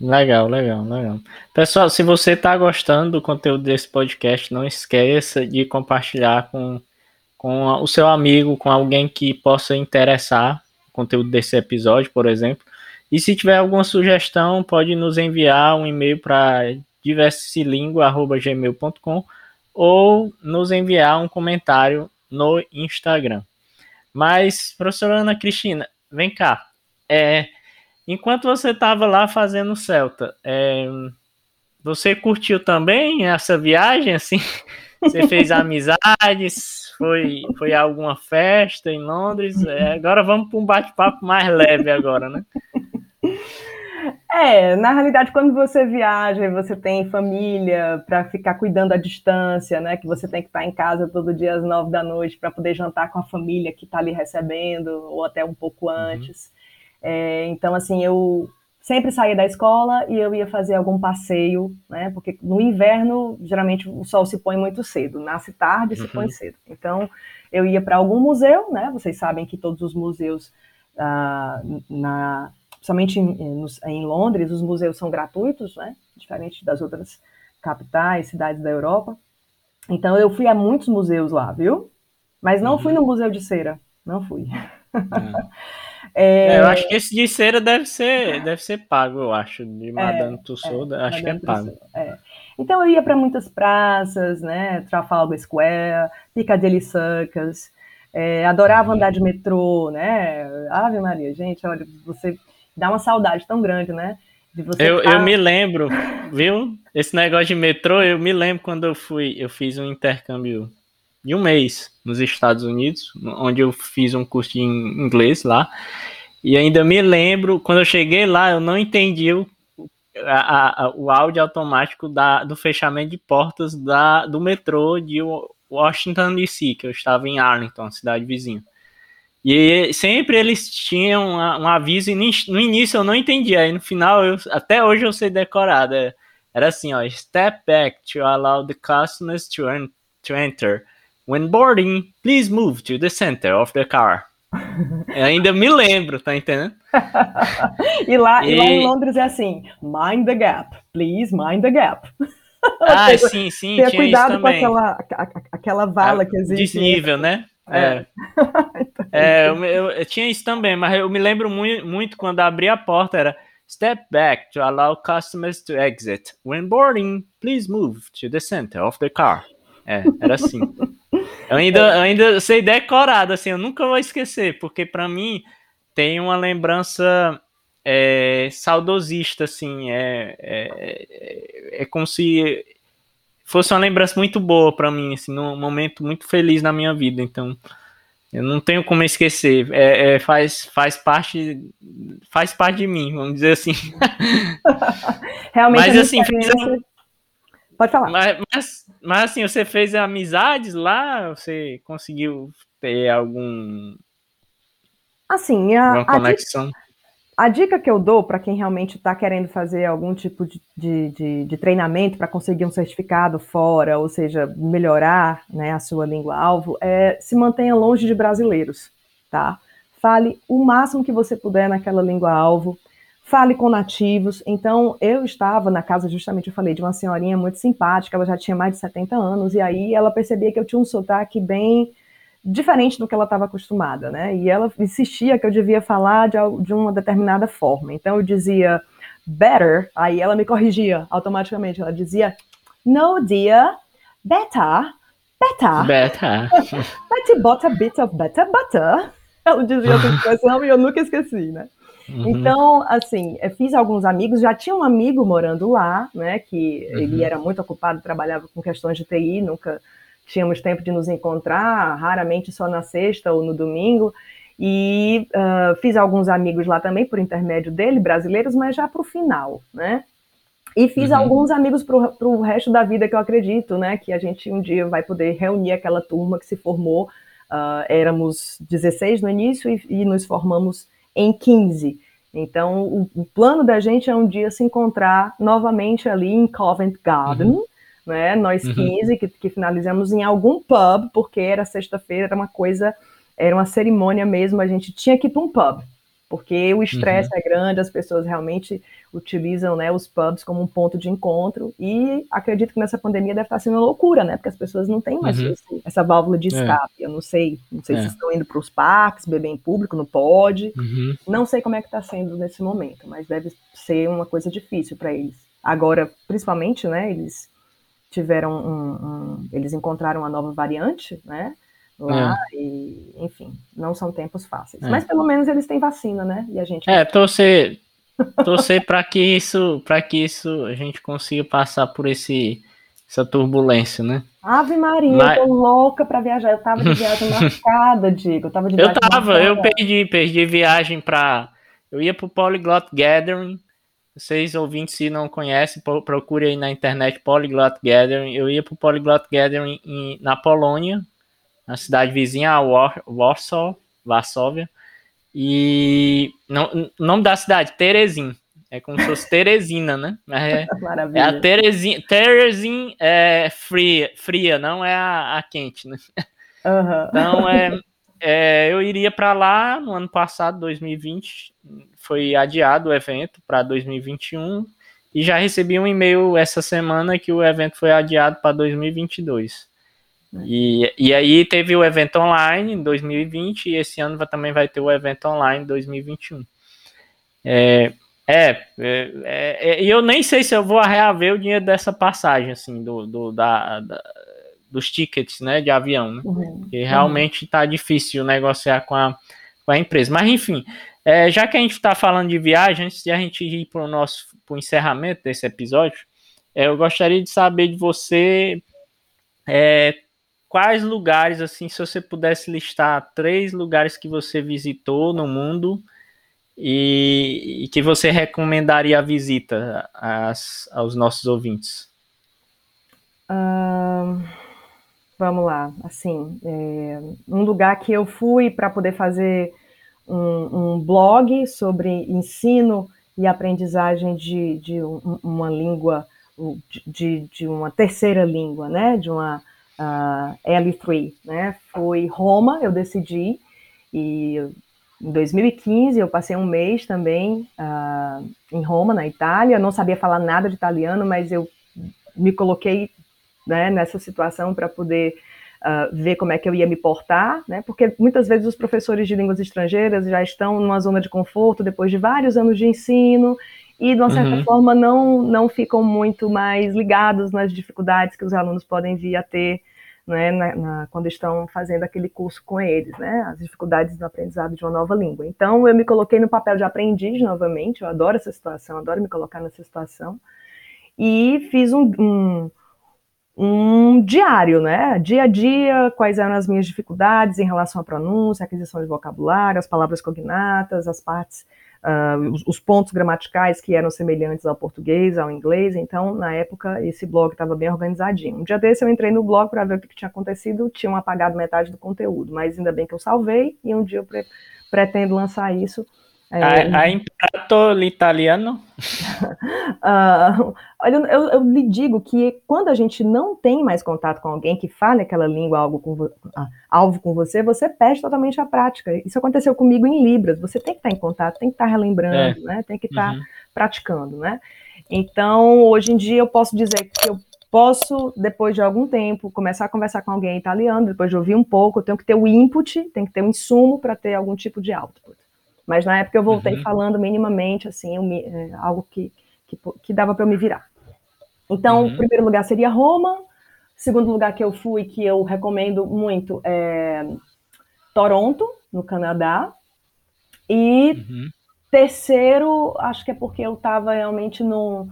[SPEAKER 2] Legal, legal, legal. Pessoal, se você está gostando do conteúdo desse podcast, não esqueça de compartilhar com, com o seu amigo, com alguém que possa interessar o conteúdo desse episódio, por exemplo. E se tiver alguma sugestão, pode nos enviar um e-mail para diversilingua.gmail.com ou nos enviar um comentário no Instagram. Mas, professora Ana Cristina, vem cá. É, Enquanto você estava lá fazendo Celta, é, você curtiu também essa viagem, assim? (laughs) Você fez amizades? Foi, foi alguma festa em Londres? É, agora vamos para um bate-papo mais leve agora, né? (laughs)
[SPEAKER 3] É, na realidade, quando você viaja e você tem família para ficar cuidando à distância, né? Que você tem que estar em casa todo dia às nove da noite para poder jantar com a família que está ali recebendo, ou até um pouco uhum. antes. Uhum. É, então, assim, eu sempre saía da escola e eu ia fazer algum passeio, né? Porque no inverno, geralmente, o sol se põe muito cedo, nasce tarde e uhum. se põe cedo. Então, eu ia para algum museu, né? Vocês sabem que todos os museus, ah, na, principalmente em, em, Londres, os museus são gratuitos, né? Diferente das outras capitais, cidades da Europa. Então, eu fui a muitos museus lá, viu? Mas não uhum. fui no Museu de Cera, não fui. Uhum. (laughs)
[SPEAKER 2] É... É, eu acho que esse de cera deve ser, deve ser pago, eu acho, de Madame é, Tussauds, é, acho Madame que é pago.
[SPEAKER 3] É. Então eu ia para muitas praças, né, Trafalgar Square, Piccadilly Circus, é, adorava uhum. andar de metrô, né, Ave Maria, gente, olha, você dá uma saudade tão grande, né,
[SPEAKER 2] eu, tá... eu me lembro, viu? Esse negócio de metrô, eu me lembro quando eu fui, eu fiz um intercâmbio de um mês nos Estados Unidos, onde eu fiz um curso de inglês lá. E ainda me lembro, quando eu cheguei lá, eu não entendi o, a, a, o áudio automático da, do fechamento de portas da, do metrô de Washington DC, que eu estava em Arlington, cidade vizinha. E sempre eles tinham um aviso, e no início eu não entendia, aí no final, eu, até hoje eu sei decorado. É, era assim, ó, step back to allow the customers to, to enter. When boarding, please move to the center of the car. Eu ainda me lembro, tá entendendo? (laughs)
[SPEAKER 3] e, lá, e... e... lá em Londres é assim: mind the gap, please mind the gap.
[SPEAKER 2] Ah, (laughs) seja, sim, sim,
[SPEAKER 3] tinha cuidado com aquela, aquela vala a, que existe.
[SPEAKER 2] Desnível, né? É. é (laughs) eu, eu, eu, tinha isso também, mas eu me lembro muito, muito quando abri a porta, era Step back to allow customers to exit. When boarding, please move to the center of the car. É, era assim. Eu ainda, eu ainda sei decorado, assim, eu nunca vou esquecer, porque para mim tem uma lembrança é, saudosista, assim, é, é, é, é como se fosse uma lembrança muito boa para mim, assim, num momento muito feliz na minha vida. Então, eu não tenho como esquecer. É, é, faz, faz parte faz parte de mim, vamos dizer assim. (laughs)
[SPEAKER 3] Realmente. Mas assim, fez, pode falar.
[SPEAKER 2] Mas, mas, mas, assim, você fez amizades lá? Você conseguiu ter algum
[SPEAKER 3] assim a, conexão? A a dica que eu dou para quem realmente está querendo fazer algum tipo de, de, de, de treinamento para conseguir um certificado fora, ou seja, melhorar né, a sua língua-alvo, é se mantenha longe de brasileiros, tá? Fale o máximo que você puder naquela língua-alvo, fale com nativos. Então, eu estava na casa, justamente eu falei, de uma senhorinha muito simpática, ela já tinha mais de 70 anos, e aí ela percebia que eu tinha um sotaque bem diferente do que ela estava acostumada, né? E ela insistia que eu devia falar de, de uma determinada forma. Então eu dizia better, aí ela me corrigia automaticamente. Ela dizia no dear, better, better.
[SPEAKER 2] Better.
[SPEAKER 3] Betty bought a bit of better butter. Ela dizia essa (laughs) expressão e eu nunca esqueci, né? Uhum. Então, assim, eu fiz alguns amigos, já tinha um amigo morando lá, né, que uhum. ele era muito ocupado, trabalhava com questões de TI, nunca tínhamos tempo de nos encontrar, raramente só na sexta ou no domingo, e uh, fiz alguns amigos lá também por intermédio dele, brasileiros, mas já para o final, né? E fiz uhum. alguns amigos para o resto da vida que eu acredito, né? Que a gente um dia vai poder reunir aquela turma que se formou. Uh, éramos 16 no início e, e, nos formamos em 15. Então, o, o, plano da gente é um dia se encontrar novamente ali em Covent Garden, uhum né? Nós 15 uhum. que, que finalizamos em algum pub, porque era sexta-feira, era uma coisa, era uma cerimônia mesmo, a gente tinha que ir para um pub, porque o estresse uhum. é grande, as pessoas realmente utilizam né, os pubs como um ponto de encontro, e acredito que nessa pandemia deve estar sendo uma loucura, né? Porque as pessoas não têm mais uhum. esse, essa válvula de é. escape. É. Eu não sei, não sei é. se estão indo para os parques, beber em público, não pode. Uhum. Não sei como é que está sendo nesse momento, mas deve ser uma coisa difícil para eles. Agora, principalmente, né? Eles tiveram um, um, eles encontraram uma nova variante, né? Lá é. e, enfim, não são tempos fáceis. É. Mas pelo menos eles têm vacina, né? E a gente
[SPEAKER 2] É, torcer torcer para que isso, para que isso a gente consiga passar por esse essa turbulência, né?
[SPEAKER 3] Ave Maria, Mas... eu tô louca para viajar. Eu tava de (laughs) viagem marcada, Diego. Eu tava de
[SPEAKER 2] Eu tava, marcada. eu perdi, perdi viagem para eu ia pro Polyglot Gathering vocês ouvintes, se não conhecem, procure aí na internet Polyglot Gathering. Eu ia para o Polyglot Gathering em, na Polônia, na cidade vizinha a Warsaw, Varsóvia. E não, o nome da cidade, Terezin. É como se fosse Teresina, né? É, (laughs) é a Terezinha. Teresin é fria, fria, não é a, a quente, né? Uhum. Então, é, (laughs) é, eu iria para lá no ano passado, 2020, foi adiado o evento para 2021 e já recebi um e-mail essa semana que o evento foi adiado para 2022. E, e aí teve o evento online em 2020 e esse ano também vai ter o evento online em 2021. É, é, é, é, eu nem sei se eu vou reaver o dinheiro dessa passagem, assim, do, do da, da, dos tickets, né, de avião, né? Uhum. Porque realmente está difícil negociar com a, com a empresa. Mas, enfim, é, já que a gente está falando de viagem, antes de a gente ir para o nosso pro encerramento desse episódio, é, eu gostaria de saber de você é, quais lugares, assim, se você pudesse listar três lugares que você visitou no mundo e, e que você recomendaria a visita às, aos nossos ouvintes.
[SPEAKER 3] vamos lá, assim, é, um lugar que eu fui para poder fazer um, um blog sobre ensino e aprendizagem de, de uma língua, de, de uma terceira língua, né, de uma uh, L3, né, foi Roma, eu decidi, e em 2015 eu passei um mês também uh, em Roma, na Itália, eu não sabia falar nada de italiano, mas eu me coloquei né, nessa situação para poder uh, ver como é que eu ia me portar, né, porque muitas vezes os professores de línguas estrangeiras já estão numa zona de conforto depois de vários anos de ensino e, de uma certa uhum. forma, não, não ficam muito mais ligados nas dificuldades que os alunos podem vir a ter né, na, na, quando estão fazendo aquele curso com eles, né, as dificuldades no aprendizado de uma nova língua. Então, eu me coloquei no papel de aprendiz novamente, eu adoro essa situação, adoro me colocar nessa situação, e fiz um, um, um diário, né, dia a dia, quais eram as minhas dificuldades em relação à pronúncia, aquisição de vocabulário, as palavras cognatas, as partes uh, os, os, pontos gramaticais que eram semelhantes ao português, ao inglês. Então, na época, esse blog estava bem organizadinho. Um dia desse eu entrei no blog para ver o que, que tinha acontecido, tinham apagado metade do conteúdo, mas ainda bem que eu salvei e um dia eu pre pretendo lançar isso
[SPEAKER 2] é, a imparato l'italiano?
[SPEAKER 3] uh, (laughs) olha, eu, eu, lhe digo que quando a gente não tem mais contato com alguém que fale aquela língua algo com, ah, alvo com você, você perde totalmente a prática. Isso aconteceu comigo em Libras. Você tem que estar em contato, tem que estar relembrando, é. né? tem que estar uhum. praticando. Né? Então, hoje em dia, eu posso dizer que eu posso, depois de algum tempo, começar a conversar com alguém italiano, depois de ouvir um pouco, eu tenho que ter o input, tem que ter o insumo para ter algum tipo de output. Mas na época eu voltei uhum. falando minimamente, assim, é, algo que, que, que dava para eu me virar. Então, uhum. primeiro lugar seria Roma. Segundo lugar que eu fui, que eu recomendo muito, é Toronto, no Canadá. E uhum. terceiro, acho que é porque eu estava realmente num,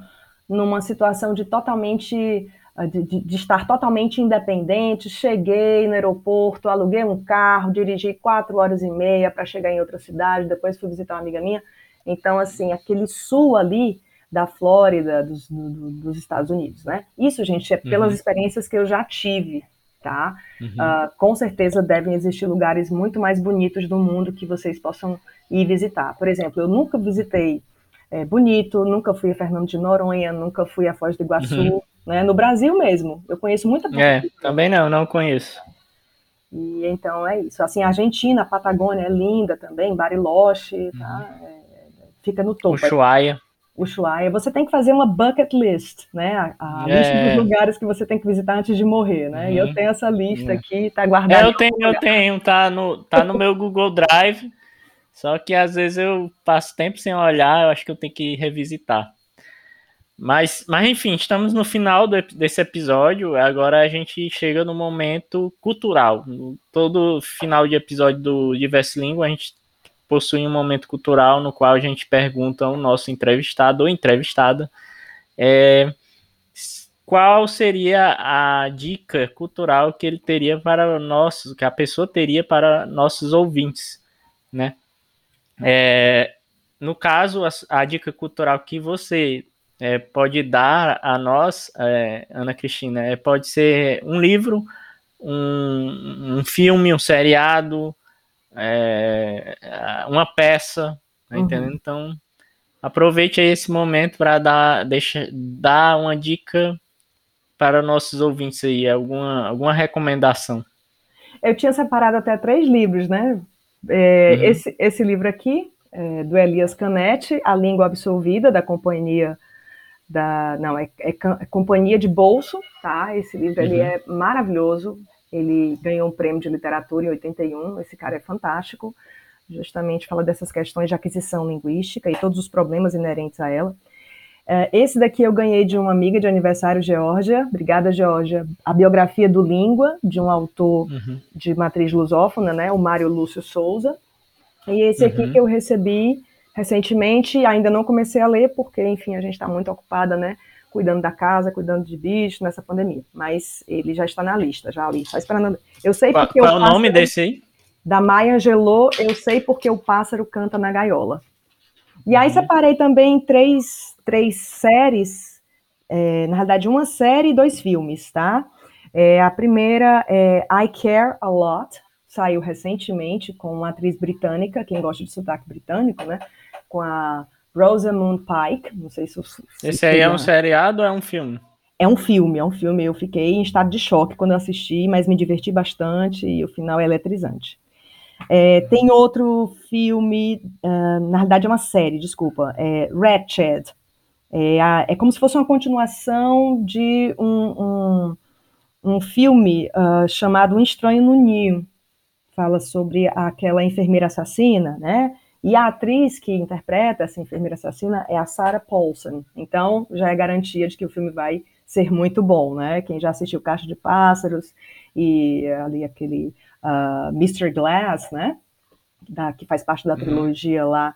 [SPEAKER 3] numa situação de totalmente de, de, de, estar totalmente independente. Cheguei no aeroporto, aluguei um carro, dirigi quatro horas e meia para chegar em outra cidade. Depois fui visitar uma amiga minha. Então, assim, aquele sul ali da Flórida, dos, do, dos Estados Unidos, né? Isso, gente, é pelas uhum. experiências que eu já tive, tá? Uhum. Uh, com certeza devem existir lugares muito mais bonitos do mundo que vocês possam ir visitar. Por exemplo, eu nunca visitei é, Bonito, nunca fui a Fernando de Noronha, nunca fui a Foz do Iguaçu. Uhum né? No Brasil mesmo, eu conheço muita
[SPEAKER 2] É, também não, não conheço.
[SPEAKER 3] E então é isso. Assim, a Argentina, a Patagônia é linda também, Bariloche, tá? Uhum. É, fica no topo.
[SPEAKER 2] Ushuaia.
[SPEAKER 3] Ushuaia. Você tem que fazer uma bucket list, né? A, a é. lista dos lugares que você tem que visitar antes de morrer, né? Uhum. E eu uhum. tenho essa lista aqui, tá guardada.
[SPEAKER 2] É, eu tenho, eu tenho, tá no, tá no meu Google Drive. Só que às vezes eu passo tempo sem olhar, eu acho que eu tenho que revisitar. Mas, mas enfim, estamos no final do, desse episódio. Agora a gente chega no momento cultural. Todo final de episódio do Diverso Língua, a gente possui um momento cultural no qual a gente pergunta ao nosso entrevistado ou entrevistada é, qual seria a dica cultural que ele teria para nossos, que a pessoa teria para nossos ouvintes, né? É, no caso, a, a dica cultural que você é, pode dar a nós, é, Ana Cristina, é, pode ser um livro, um, um filme, um seriado, é, uma peça, tá uhum. entendendo? Então, aproveite esse momento para dar, deixa, dar uma dica para nossos ouvintes aí, alguma, alguma recomendação.
[SPEAKER 3] Eu tinha separado até três livros, né? É, uhum. esse, esse livro aqui, é, do Elias Canetti, A Língua Absolvida, da Companhia da não é, é, é, Companhia de Bolso, tá? Esse livro uhum. ele é maravilhoso. Ele ganhou um prêmio de literatura em 81. Esse cara é fantástico. Justamente fala dessas questões de aquisição linguística e todos os problemas inerentes a ela. É, esse daqui eu ganhei de uma amiga de aniversário, Georgia. Obrigada, Georgia. A biografia do Língua, de um autor uhum. de matriz lusófona, né? O Mário Lúcio Souza. E esse aqui uhum. que eu recebi recentemente, ainda não comecei a ler, porque, enfim, a gente está muito ocupada, né? Cuidando da casa, cuidando de bicho nessa pandemia. Mas ele já está na lista, já ali, só esperando. Eu sei porque
[SPEAKER 2] qual, qual é o nome desse aí?
[SPEAKER 3] Da Maya Angelou, eu sei porque o pássaro canta na gaiola. E aí uhum. separei também três, três séries, é, na realidade, uma série e dois filmes, tá? É, a primeira é I Care a Lot, saiu recentemente com uma atriz britânica, quem gosta de sotaque britânico, né? Com a Rosamund Pike. Não sei se, se
[SPEAKER 2] Esse aí é um seriado ou é um filme?
[SPEAKER 3] É um filme, é um filme. Eu fiquei em estado de choque quando eu assisti, mas me diverti bastante e o final é eletrizante. É, tem outro filme, uh, na verdade é uma série, desculpa, é Ratched. É, a, é como se fosse uma continuação de um, um, um filme uh, chamado Um Estranho no Ninho. Fala sobre aquela enfermeira assassina, né? E a atriz que interpreta essa enfermeira assassina é a Sarah Paulson. Então, já é garantia de que o filme vai ser muito bom, né? Quem já assistiu Caixa de Pássaros e ali aquele uh, ah, Mr. Glass, né? Da, que faz parte da uhum. trilogia lá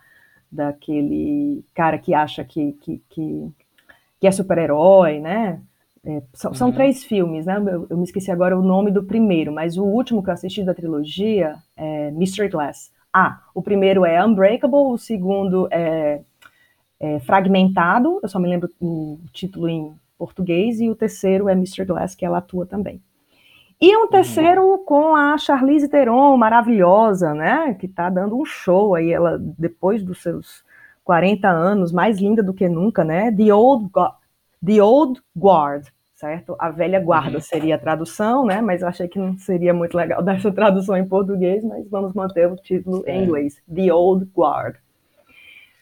[SPEAKER 3] daquele cara que acha que, que, que, que é super-herói, né? É, são, uhum. são, três filmes, né? Eu, eu, me esqueci agora o nome do primeiro, mas o último que eu assisti da trilogia é Mr. Glass. Ah, o primeiro é Unbreakable, o segundo é, é Fragmentado, eu só me lembro o título em português, e o terceiro é Mr. Glass, que ela atua também. E um terceiro com a Charlize Theron, maravilhosa, né? Que tá dando um show aí, ela, depois dos seus 40 anos, mais linda do que nunca, né? The Old, The Old Guard, certo? A velha guarda uhum. seria a tradução, né? Mas eu achei que não seria muito legal (laughs) dar essa tradução em português, mas vamos manter o título em inglês. The Old Guard.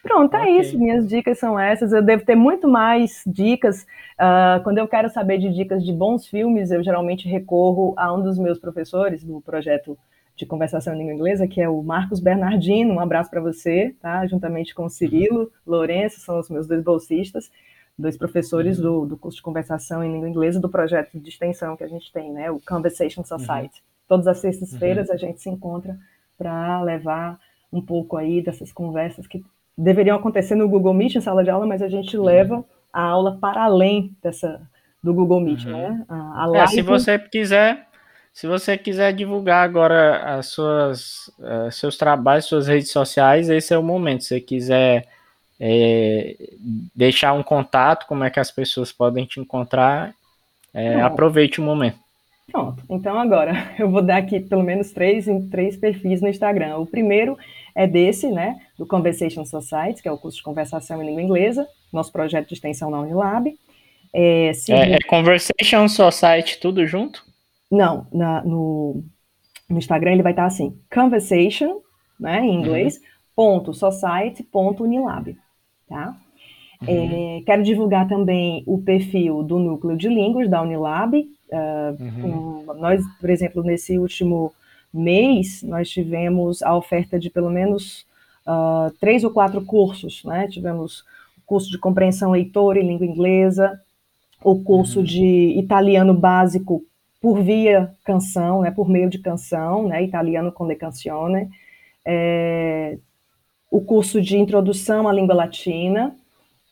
[SPEAKER 3] Pronto, é okay. isso. Minhas dicas são essas. Eu devo ter muito mais dicas. Uh, quando eu quero saber de dicas de bons filmes, eu geralmente recorro a um dos meus professores do projeto de conversação em língua inglesa, que é o Marcos Bernardino. Um abraço para você, tá? Juntamente com o Cirilo Lourenço, são os meus dois bolsistas, dois professores uhum. do, do curso de conversação em língua inglesa do projeto de extensão que a gente tem, né? O Conversation uhum. Society. Uhum. Todas as sextas-feiras uhum. a gente se encontra para levar um pouco aí dessas conversas que deveriam acontecer no Google Meet, em sala de aula, mas a gente uhum. leva a aula para além dessa do Google Meet, uhum. né? A, a
[SPEAKER 2] live... é, se você quiser, se você quiser divulgar agora as suas uh, seus trabalhos, suas redes sociais, esse é o momento. Se você quiser é, deixar um contato, como é que as pessoas podem te encontrar, é, aproveite o momento.
[SPEAKER 3] Pronto, então agora (laughs) eu vou dar aqui pelo menos três, três perfis no Instagram. O primeiro é desse, né, do Conversation Society, que é o curso de conversação em língua inglesa, nosso projeto de extensão na Unilab.
[SPEAKER 2] É, é, é Conversation Society tudo junto?
[SPEAKER 3] Não, na, no, no Instagram ele vai estar assim, conversation, né, em inglês, uhum. ponto society, ponto unilab, tá? Uhum. É, quero divulgar também o perfil do Núcleo de Línguas da Unilab. Uh, uhum. um, nós, por exemplo, nesse último mês, nós tivemos a oferta de pelo menos uh, três ou quatro cursos, né? Tivemos o curso de compreensão leitora em língua inglesa, o curso uhum. de italiano básico por via canção, né? Por meio de canção, né? Italiano com le canzone. É, o curso de introdução à língua latina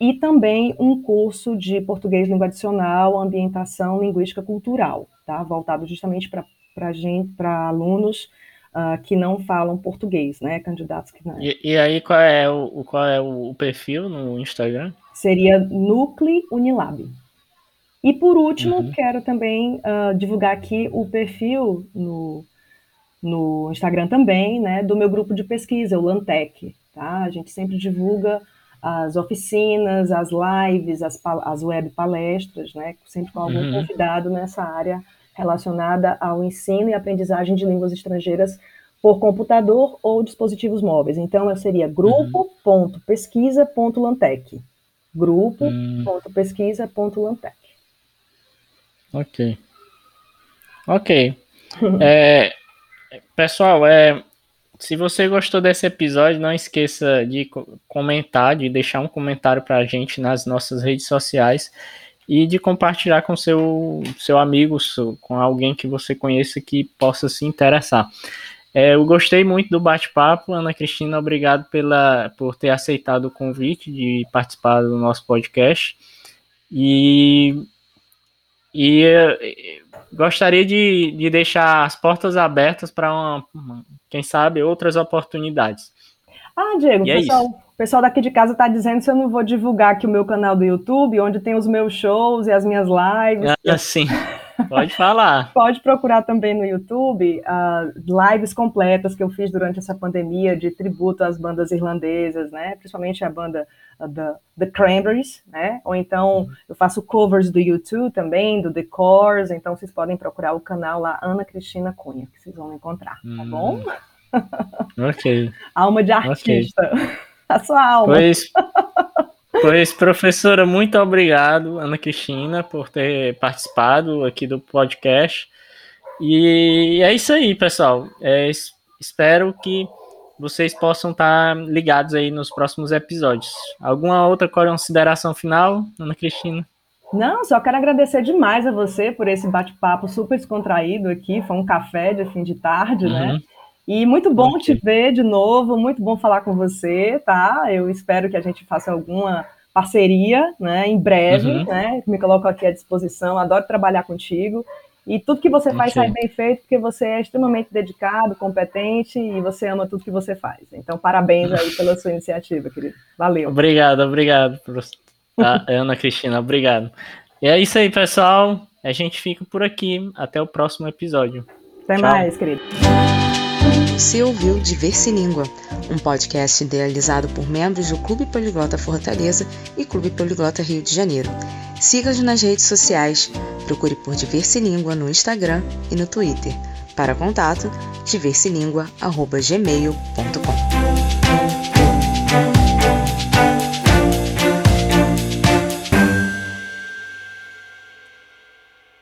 [SPEAKER 3] e também um curso de português língua adicional, ambientação linguística cultural, tá? Voltado justamente para para gente, para alunos uh, que não falam português, né? Candidatos que não.
[SPEAKER 2] E, e aí qual é o qual é o perfil no Instagram?
[SPEAKER 3] Seria Nucle Unilab. E por último, uhum. quero também uh, divulgar aqui o perfil no, no Instagram também, né, do meu grupo de pesquisa, o Lantec, tá? A gente sempre divulga as oficinas, as lives, as, as web palestras, né, sempre com algum uhum. convidado nessa área relacionada ao ensino e aprendizagem de línguas estrangeiras por computador ou dispositivos móveis. Então, eu seria grupo.pesquisa.lantec. Grupo.pesquisa.lantec.
[SPEAKER 2] Ok. Ok. (laughs) é, pessoal, é, se você gostou desse episódio, não esqueça de comentar, de deixar um comentário para a gente nas nossas redes sociais e de compartilhar com seu, seu amigo, com alguém que você conheça que possa se interessar. É, eu gostei muito do bate-papo, Ana Cristina, obrigado pela, por ter aceitado o convite de participar do nosso podcast. E, e gostaria de, de deixar as portas abertas para, uma, quem sabe, outras oportunidades.
[SPEAKER 3] Ah, Diego, e pessoal, é o pessoal daqui de casa está dizendo se eu não vou divulgar aqui o meu canal do YouTube, onde tem os meus shows e as minhas lives.
[SPEAKER 2] Ah, sim. Pode falar. (laughs)
[SPEAKER 3] Pode procurar também no YouTube uh, lives completas que eu fiz durante essa pandemia de tributo às bandas irlandesas, né? Principalmente a banda uh, the, the Cranberries, né? Ou então eu faço covers do YouTube também, do The Cores, então vocês podem procurar o canal lá Ana Cristina Cunha, que vocês vão encontrar, tá hum. bom?
[SPEAKER 2] Ok. (laughs)
[SPEAKER 3] alma de artista. Okay. (laughs) A sua alma.
[SPEAKER 2] Pois, Pois, professora, muito obrigado, Ana Cristina, por ter participado aqui do podcast. E é isso aí, pessoal. É, espero que vocês possam estar ligados aí nos próximos episódios. Alguma outra consideração final, Ana Cristina?
[SPEAKER 3] Não, só quero agradecer demais a você por esse bate-papo super descontraído aqui. Foi um café de fim de tarde, né? uhum. né? E muito bom okay. te ver de novo, muito bom falar com você, tá? Eu espero que a gente faça alguma parceria, né, em breve, uhum. né? Me coloco aqui à disposição, adoro trabalhar contigo. E tudo que você faz okay. sai bem feito, porque você é extremamente dedicado, competente e você ama tudo que você faz. Então, parabéns aí (laughs) pela sua iniciativa, querido. Valeu.
[SPEAKER 2] Obrigado, obrigado, tá, Ana Cristina, obrigado. E é isso aí, pessoal. A gente fica por aqui. Até o próximo episódio.
[SPEAKER 3] Até Tchau. mais, querido.
[SPEAKER 4] Você ouviu Diverse Língua, um podcast idealizado por membros do Clube Poliglota Fortaleza e Clube Poliglota Rio de Janeiro. Siga-nos nas redes sociais, procure por Diverse Língua no Instagram e no Twitter. Para contato, diverselingua.gmail.com